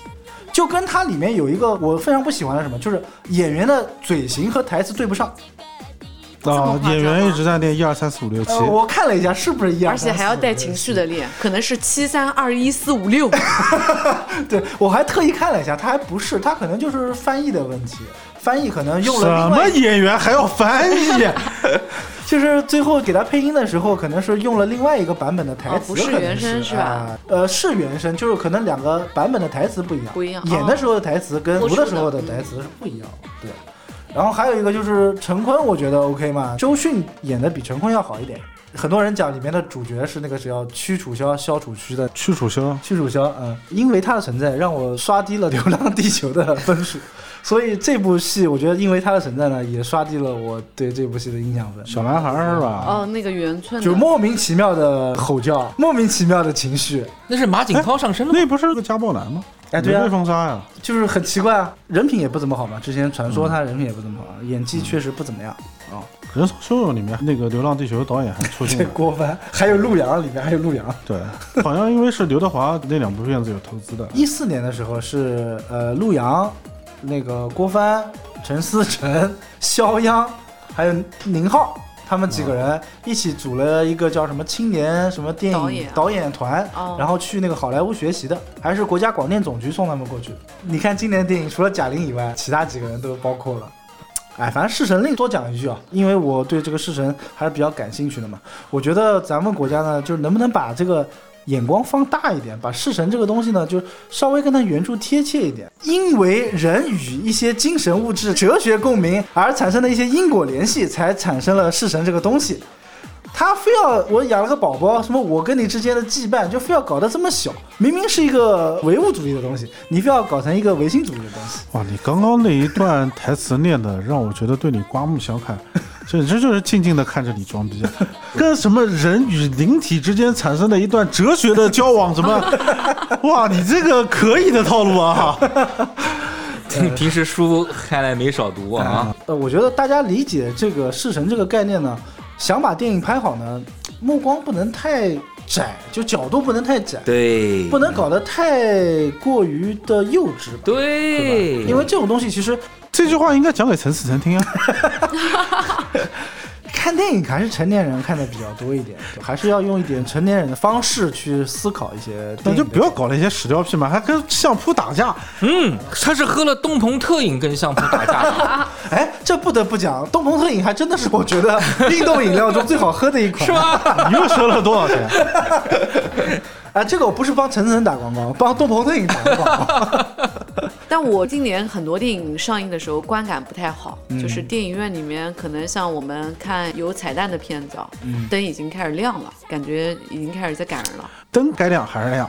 B: 就跟它里面有一个我非常不喜欢的什么，就是演员的嘴型和台词对不上。
C: 啊，
E: 夸张
C: 演员一直在练一二三四五六七
B: 呃，，我看了一下，是不是一样？
E: 而且还要带情绪的练，可能是七三二一四五六。
B: 对，我还特意看了一下，他还不是，他可能就是翻译的问题，翻译可能用了什么
C: 演员还要翻译？
B: 就是最后给他配音的时候，可能是用了另外一个版本的台词，
E: 哦不是
B: 可能
E: 原声是吧
B: 啊呃，是原声，就是可能两个版本的台词不一样，
E: 不一样
B: 演的时候的台词跟读的时候的台词是不一样的，对。然后还有一个就是陈坤，我觉得 OK 嘛，周迅演的比陈坤要好一点。很多人讲里面的主角是那个叫屈楚萧、萧楚屈的
C: 屈楚萧，
B: 屈楚萧，嗯，因为他的存在让我刷低了《流浪地球》的分数，所以这部戏我觉得因为他的存在呢，也刷低了我对这部戏的印象分。
C: 小男孩是吧？
E: 哦，那个圆寸
B: 就莫名其妙的吼叫，莫名其妙的情绪，
D: 那是马景涛上身了吗？
C: 那不是个家暴男吗？
B: 哎对啊
C: 玫瑰风沙呀，
B: 就是很奇怪啊，人品也不怎么好嘛。之前传说他人品也不怎么好，演技确实不怎么样啊。
C: 人潮汹涌里面那个《流浪地球》导演还出
B: 这
C: 镜了。
B: 郭帆还有陆阳，里面还有陆阳。
C: 对，好像因为是刘德华那两部片子有投资的。
B: 一四年的时候是呃陆阳，那个郭帆、陈思诚、肖央，还有宁浩。他们几个人一起组了一个叫什么青年什么电影
E: 导演
B: 团，
E: 哦
B: 然后去那个好莱坞学习的，还是国家广电总局送他们过去的。你看今年的电影，除了贾玲以外，其他几个人都包括了。哎，反正《侍神令》多讲一句啊，因为我对这个侍神还是比较感兴趣的嘛。我觉得咱们国家呢，就是能不能把这个眼光放大一点，把式神这个东西呢，就稍微跟它原著贴切一点。因为人与一些精神物质、哲学共鸣而产生的一些因果联系，才产生了式神这个东西。他非要我养了个宝宝，什么我跟你之间的羁绊，就非要搞得这么小。明明是一个唯物主义的东西，你非要搞成一个唯心主义的东西。
C: 哇，你刚刚那一段台词念的，让我觉得对你刮目相看，简直就是静静的看着你装逼啊！跟什么人与灵体之间产生的一段哲学的交往，什么？哇，你这个可以的套路啊！
D: 平时书看来没少读啊。
B: 呃，我觉得大家理解这个弑神这个概念呢，想把电影拍好呢，目光不能太窄，就角度不能太窄，
D: 对，
B: 不能搞得太过于的幼稚吧。
D: 对，
B: 因为这种东西其实
C: 这句话应该讲给陈思诚听啊！
B: 看电影还是成年人看的比较多一点，还是要用一点成年人的方式去思考一些。
C: 那就不要搞那些屎尿屁嘛，还跟相扑打架。
D: 嗯，他是喝了东鹏特饮跟相扑打架的。
B: 哎，这不得不讲，东鹏特饮还真的是我觉得 运动饮料中最好喝的一款，
D: 是吗？
C: 你又收了多少钱？
B: 啊，这个我不是帮陈晨打广告，帮东鹏特饮打广告。
E: 但我今年很多电影上映的时候观感不太好，就是电影院里面可能像我们看有彩蛋的片子，灯已经开始亮了，感觉已经开始在赶人了。
C: 灯该亮还是亮，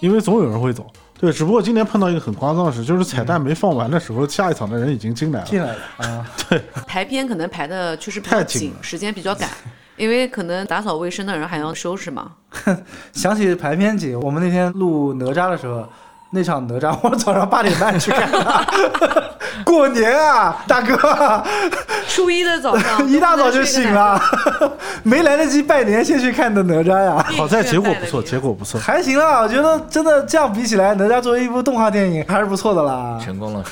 C: 因为总有人会走。对，只不过今年碰到一个很夸张的事，就是彩蛋没放完的时候，下一场的人已经进来了。
B: 进来了啊，
C: 对，
E: 排片可能排的确实比较紧，时间比较赶，因为可能打扫卫生的人还要收拾嘛。
B: 想起排片紧，我们那天录哪吒的时候。那场哪吒，我早上八点半去看的。过年啊，大哥，
E: 初一的早上
B: 一大早就醒了，没来得及拜年，先去看的哪吒呀。
C: 好在结果不错，结果不错，
B: 还行啦。我觉得真的这样比起来，哪吒作为一部动画电影还是不错的啦。
D: 成功了。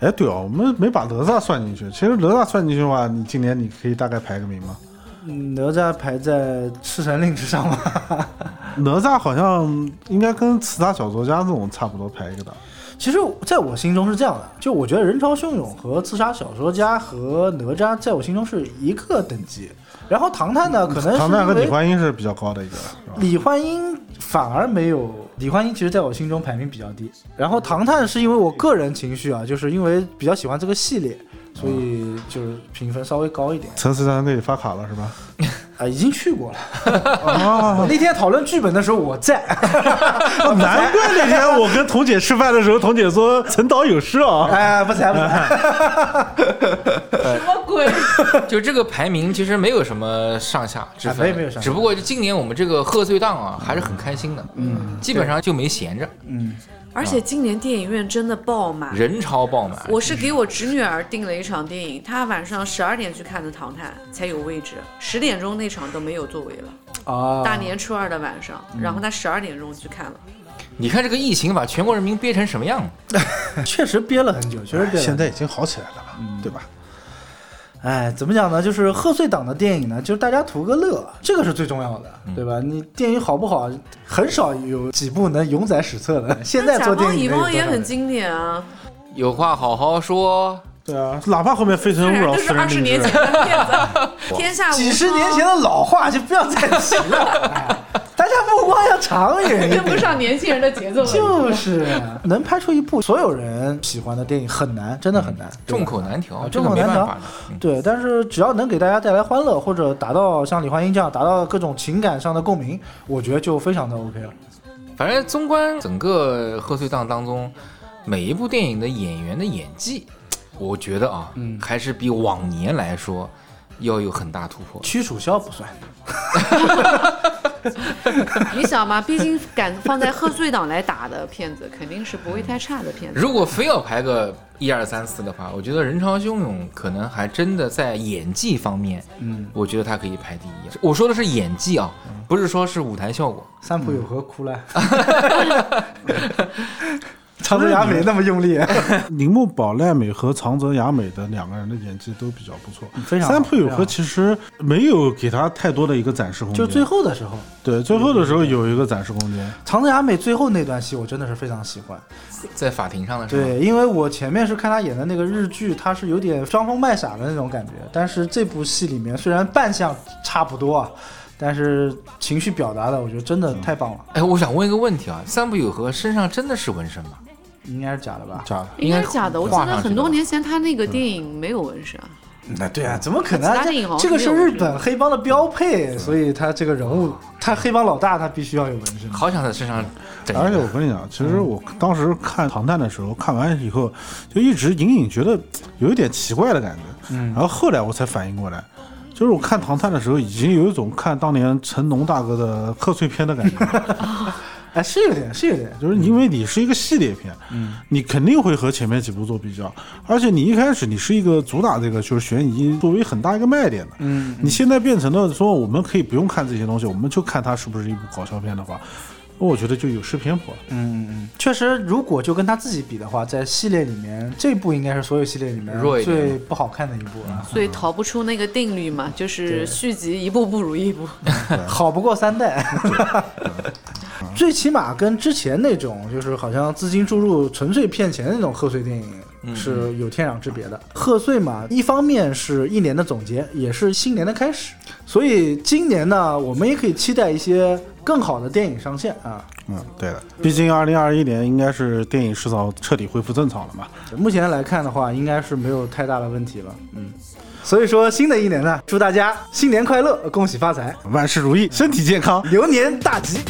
C: 哎，对哦，我们没把哪吒算进去。其实哪吒算进去的话，你今年你可以大概排个名吗？
B: 哪吒排在赤神令之上吗？
C: 哪吒好像应该跟刺杀小说家这种差不多排一个档。
B: 其实在我心中是这样的，就我觉得人潮汹涌和刺杀小说家和哪吒在我心中是一个等级。然后唐探呢，可能
C: 唐探和李焕英是比较高的一个。
B: 李焕英反而没有，李焕英其实在我心中排名比较低。然后唐探是因为我个人情绪啊，就是因为比较喜欢这个系列。所以就是评分稍微高一点。
C: 陈思诚给你发卡了是吧？
B: 啊，已经去过了。哦，那天讨论剧本的时候我在。
C: 难怪那天我跟童姐吃饭的时候，童姐说陈导有事啊。
B: 哎，不才不才。
E: 什么鬼？
D: 就这个排名其实没有什么上下之分，
B: 没有没有上下。
D: 只不过今年我们这个贺岁档啊，还是很开心的。嗯，基本上就没闲着。嗯。
E: 而且今年电影院真的爆满，
D: 人潮爆满。
E: 我是给我侄女儿订了一场电影，她晚上十二点去看的《唐探》，才有位置，十点钟那场都没有座位了。啊！大年初二的晚上，然后她十二点钟去看了。
D: 你看这个疫情把全国人民憋成什么样？
B: 确实憋了很久，确实憋了
C: 现在已经好起来了吧？对吧？
B: 哎，怎么讲呢？就是贺岁档的电影呢，就是大家图个乐，这个是最重要的，对吧？你电影好不好，很少有几部能永载史册的。现在做电影，
E: 乙方也很经典啊。
D: 有话好好说。
C: 对啊，哪怕后面非诚勿扰
E: 是二十年前的片子，天下
B: 几十年前的老话就不要再提了。大家目光要长远，
E: 跟不上年轻人的节奏。
B: 就是能拍出一部所有人喜欢的电影很难，真的很难，
D: 众口难调，
B: 众口难调。对，但是只要能给大家带来欢乐，或者达到像李焕英这样达到各种情感上的共鸣，我觉得就非常的 OK 了。
D: 反正纵观整个贺岁档当中，每一部电影的演员的演技。我觉得啊，嗯，还是比往年来说要有很大突破。
B: 屈楚萧不算，
E: 你想嘛，毕竟敢放在贺岁档来打的片子，肯定是不会太差的片子。
D: 如果非要排个一二三四的话，我觉得人潮汹涌可能还真的在演技方面，嗯，我觉得他可以排第一。我说的是演技啊，不是说是舞台效果。
B: 三浦有何哭了。长泽雅美那么用力，
C: 铃木保奈美和长泽雅美的两个人的演技都比较不错。
B: 非常。
C: 三浦友和其实没有给他太多的一个展示空间。
B: 就最后的时候，
C: 对，最后的时候有一个展示空间。
B: 长泽雅美最后那段戏，我真的是非常喜欢。
D: 在法庭上的时候。
B: 对，因为我前面是看他演的那个日剧，他是有点装疯卖傻的那种感觉。但是这部戏里面虽然扮相差不多啊，但是情绪表达的，我觉得真的太棒了。
D: 哎，我想问一个问题啊，三浦友和身上真的是纹身吗？
B: 应该是假的吧？
C: 假的，
E: 应该是假的。我记得很多年前他那个电影没有纹身啊。
B: 那对啊，怎么可能？这个是日本黑帮的标配，所以他这个人物，他黑帮老大，他必须要有纹身。
D: 好想在身上。
C: 而且我跟你讲，其实我当时看《唐探》的时候，看完以后就一直隐隐觉得有一点奇怪的感觉。嗯。然后后来我才反应过来，就是我看《唐探》的时候，已经有一种看当年成龙大哥的贺岁片的感觉。
B: 哎，是有点，是有点，
C: 就是因为你是一个系列片，嗯，你肯定会和前面几部做比较，而且你一开始你是一个主打这个就是悬疑作为很大一个卖点的，嗯，你现在变成了说我们可以不用看这些东西，我们就看它是不是一部搞笑片的话，我觉得就有失偏颇了。
B: 嗯嗯嗯，确实，如果就跟他自己比的话，在系列里面，这部应该是所有系列里面最不好看的一部了。
E: 所以逃不出那个定律嘛，就是续集一部不如一部，
B: 好不过三代。最起码跟之前那种就是好像资金注入纯粹骗钱的那种贺岁电影。是有天壤之别的。贺岁嘛，一方面是一年的总结，也是新年的开始，所以今年呢，我们也可以期待一些更好的电影上线啊。
C: 嗯，对的，毕竟二零二一年应该是电影市场彻底恢复正常了嘛。
B: 目前来看的话，应该是没有太大的问题了。嗯，所以说新的一年呢，祝大家新年快乐，恭喜发财，
C: 万事如意，身体健康，
B: 牛年大吉。